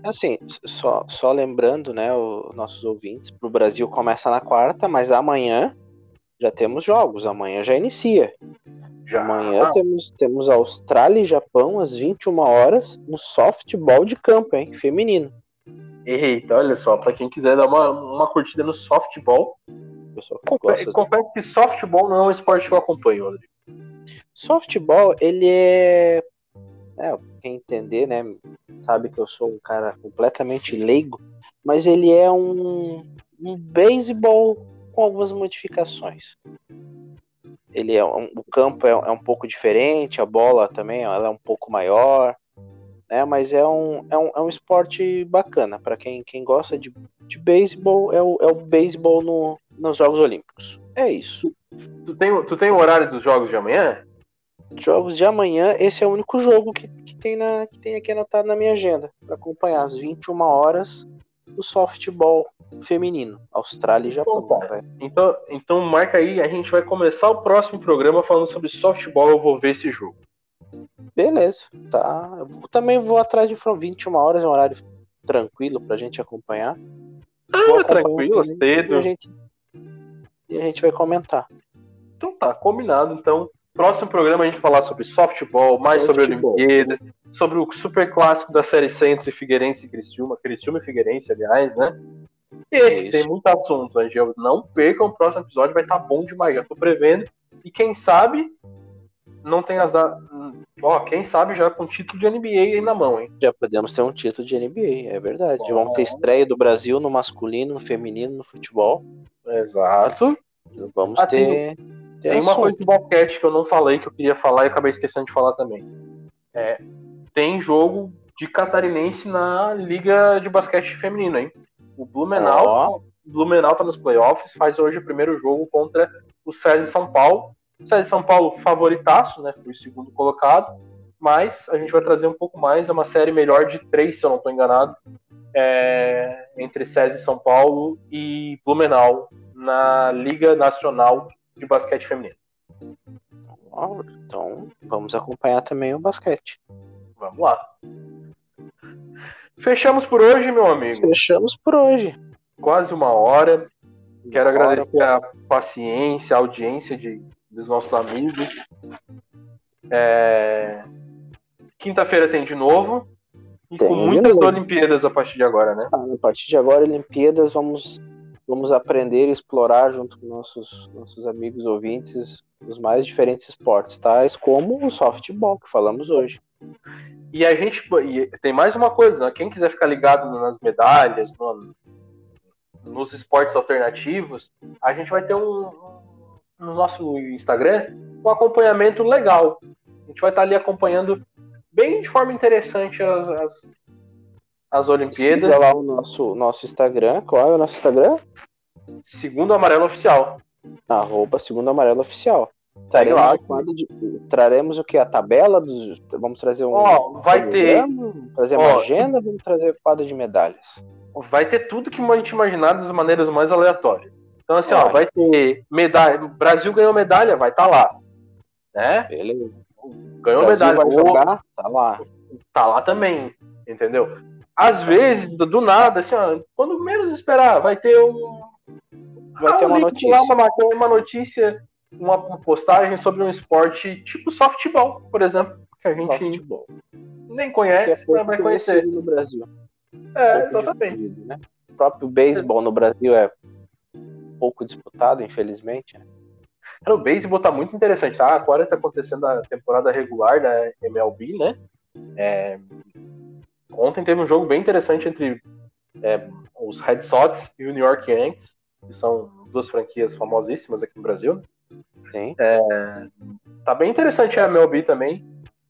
assim, só, só lembrando, né, os nossos ouvintes, para o Brasil começa na quarta, mas amanhã já temos jogos, amanhã já inicia. Já. Amanhã temos, temos Austrália e Japão às 21 horas no softball de campo, hein, feminino. Eita, olha só, para quem quiser dar uma, uma curtida no softball. Confesso, confesso que softball não é um esporte que eu acompanho, Rodrigo. Softball, ele é. É quem entender, né? Sabe que eu sou um cara completamente leigo, mas ele é um, um beisebol com algumas modificações. Ele é um, o campo é, é um pouco diferente, a bola também ela é um pouco maior né? Mas é um, é um, é um esporte bacana para quem, quem gosta de, de beisebol, é o, é o beisebol no, nos Jogos Olímpicos. É isso. Tu tem, tu tem o horário dos jogos de amanhã? Jogos de amanhã, esse é o único jogo que, que, tem, na, que tem aqui anotado na minha agenda, para acompanhar às 21 horas o softball feminino, Austrália e Japão. Então, então, então marca aí, a gente vai começar o próximo programa falando sobre softball, eu vou ver esse jogo. Beleza, tá. Eu também vou atrás de 21 horas, é um horário tranquilo pra gente acompanhar. Ah, tranquilo, cedo. E a, gente, e a gente vai comentar. Então tá, combinado. Então, próximo programa a gente falar sobre softball, mais softball. sobre Olimpíadas, sobre o super clássico da Série C entre Figueirense e Criciúma, Criciúma e Figueirense, aliás, né? E é tem muito assunto, gente. Não percam o próximo episódio, vai estar tá bom demais, já tô prevendo. E quem sabe não tem as Ó, quem sabe já com título de NBA aí na mão, hein? Já podemos ter um título de NBA, é verdade. Bom, Vamos ter estreia do Brasil no masculino, no feminino, no futebol. Exato. Vamos ter. Tem, uma coisa do basquete que eu não falei, que eu queria falar e acabei esquecendo de falar também. É, tem jogo de catarinense na Liga de Basquete Feminino, hein? O Blumenau, oh. Blumenau tá nos playoffs, faz hoje o primeiro jogo contra o César São Paulo. César São Paulo favoritaço, né? Foi o segundo colocado. Mas a gente vai trazer um pouco mais. É uma série melhor de três, se eu não estou enganado. É, entre César São Paulo e Blumenau na Liga Nacional de Basquete Feminino. Então vamos acompanhar também o basquete. Vamos lá. Fechamos por hoje, meu amigo. Fechamos por hoje. Quase uma hora. Quero agradecer a paciência, a audiência de dos nossos amigos. É... Quinta-feira tem de novo. E tem com muitas. Olimpíadas a partir de agora, né? Ah, a partir de agora, Olimpíadas, vamos, vamos aprender e explorar junto com nossos, nossos amigos ouvintes os mais diferentes esportes, tais como o softball que falamos hoje. E a gente e tem mais uma coisa, né? quem quiser ficar ligado nas medalhas, no, nos esportes alternativos, a gente vai ter um, no nosso Instagram um acompanhamento legal. A gente vai estar ali acompanhando bem de forma interessante as, as, as Olimpíadas. Siga lá o nosso, nosso Instagram. Qual é o nosso Instagram? Segundo Amarelo Oficial. Arroba Segundo Amarelo Oficial. Traremos, de, traremos o que? A tabela dos. Vamos trazer um. Ó, vai ter. Vamos trazer uma agenda, vamos trazer quadro de medalhas. Vai ter tudo que a gente imaginar das maneiras mais aleatórias. Então, assim, ó, vai ter medalha. Brasil ganhou medalha, vai estar tá lá. Né? Beleza. Ganhou medalha. Vai jogar, tá lá. Tá lá também, entendeu? Às vezes, do, nada, assim, ó, quando menos esperar, vai ter um. Vai ter uma notícia. Uma, uma notícia uma postagem sobre um esporte tipo softball, por exemplo, que a gente softball. nem conhece, mas vai conhecer no Brasil. É, exatamente. né? O próprio beisebol no Brasil é pouco disputado, infelizmente. Né? o beisebol tá muito interessante. Ah, agora tá acontecendo a temporada regular da MLB, né? É... Ontem teve um jogo bem interessante entre é, os Red Sox e o New York Yankees, que são duas franquias famosíssimas aqui no Brasil. Sim. É, tá bem interessante a MLB também.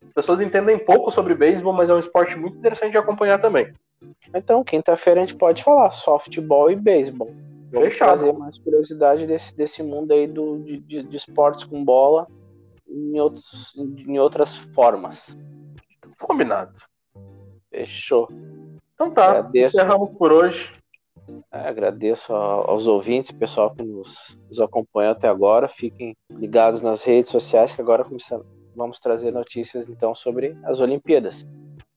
As pessoas entendem pouco sobre beisebol, mas é um esporte muito interessante de acompanhar também. Então, quinta-feira a gente pode falar softball e beisebol. Vamos Fechado. trazer mais curiosidade desse, desse mundo aí do, de, de, de esportes com bola em, outros, em outras formas. Combinado. Fechou. Então tá, Agradeço. encerramos por hoje. É, agradeço aos ouvintes, pessoal que nos, nos acompanhou até agora. Fiquem ligados nas redes sociais que agora vamos trazer notícias então sobre as Olimpíadas.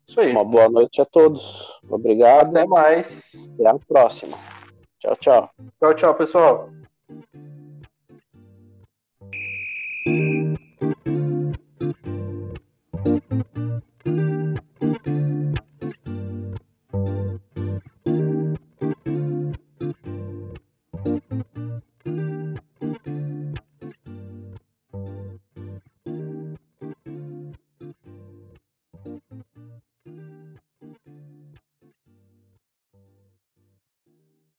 Isso aí. Uma boa noite a todos. Obrigado. Até mais. Até a próxima. Tchau, tchau. Tchau, tchau, pessoal.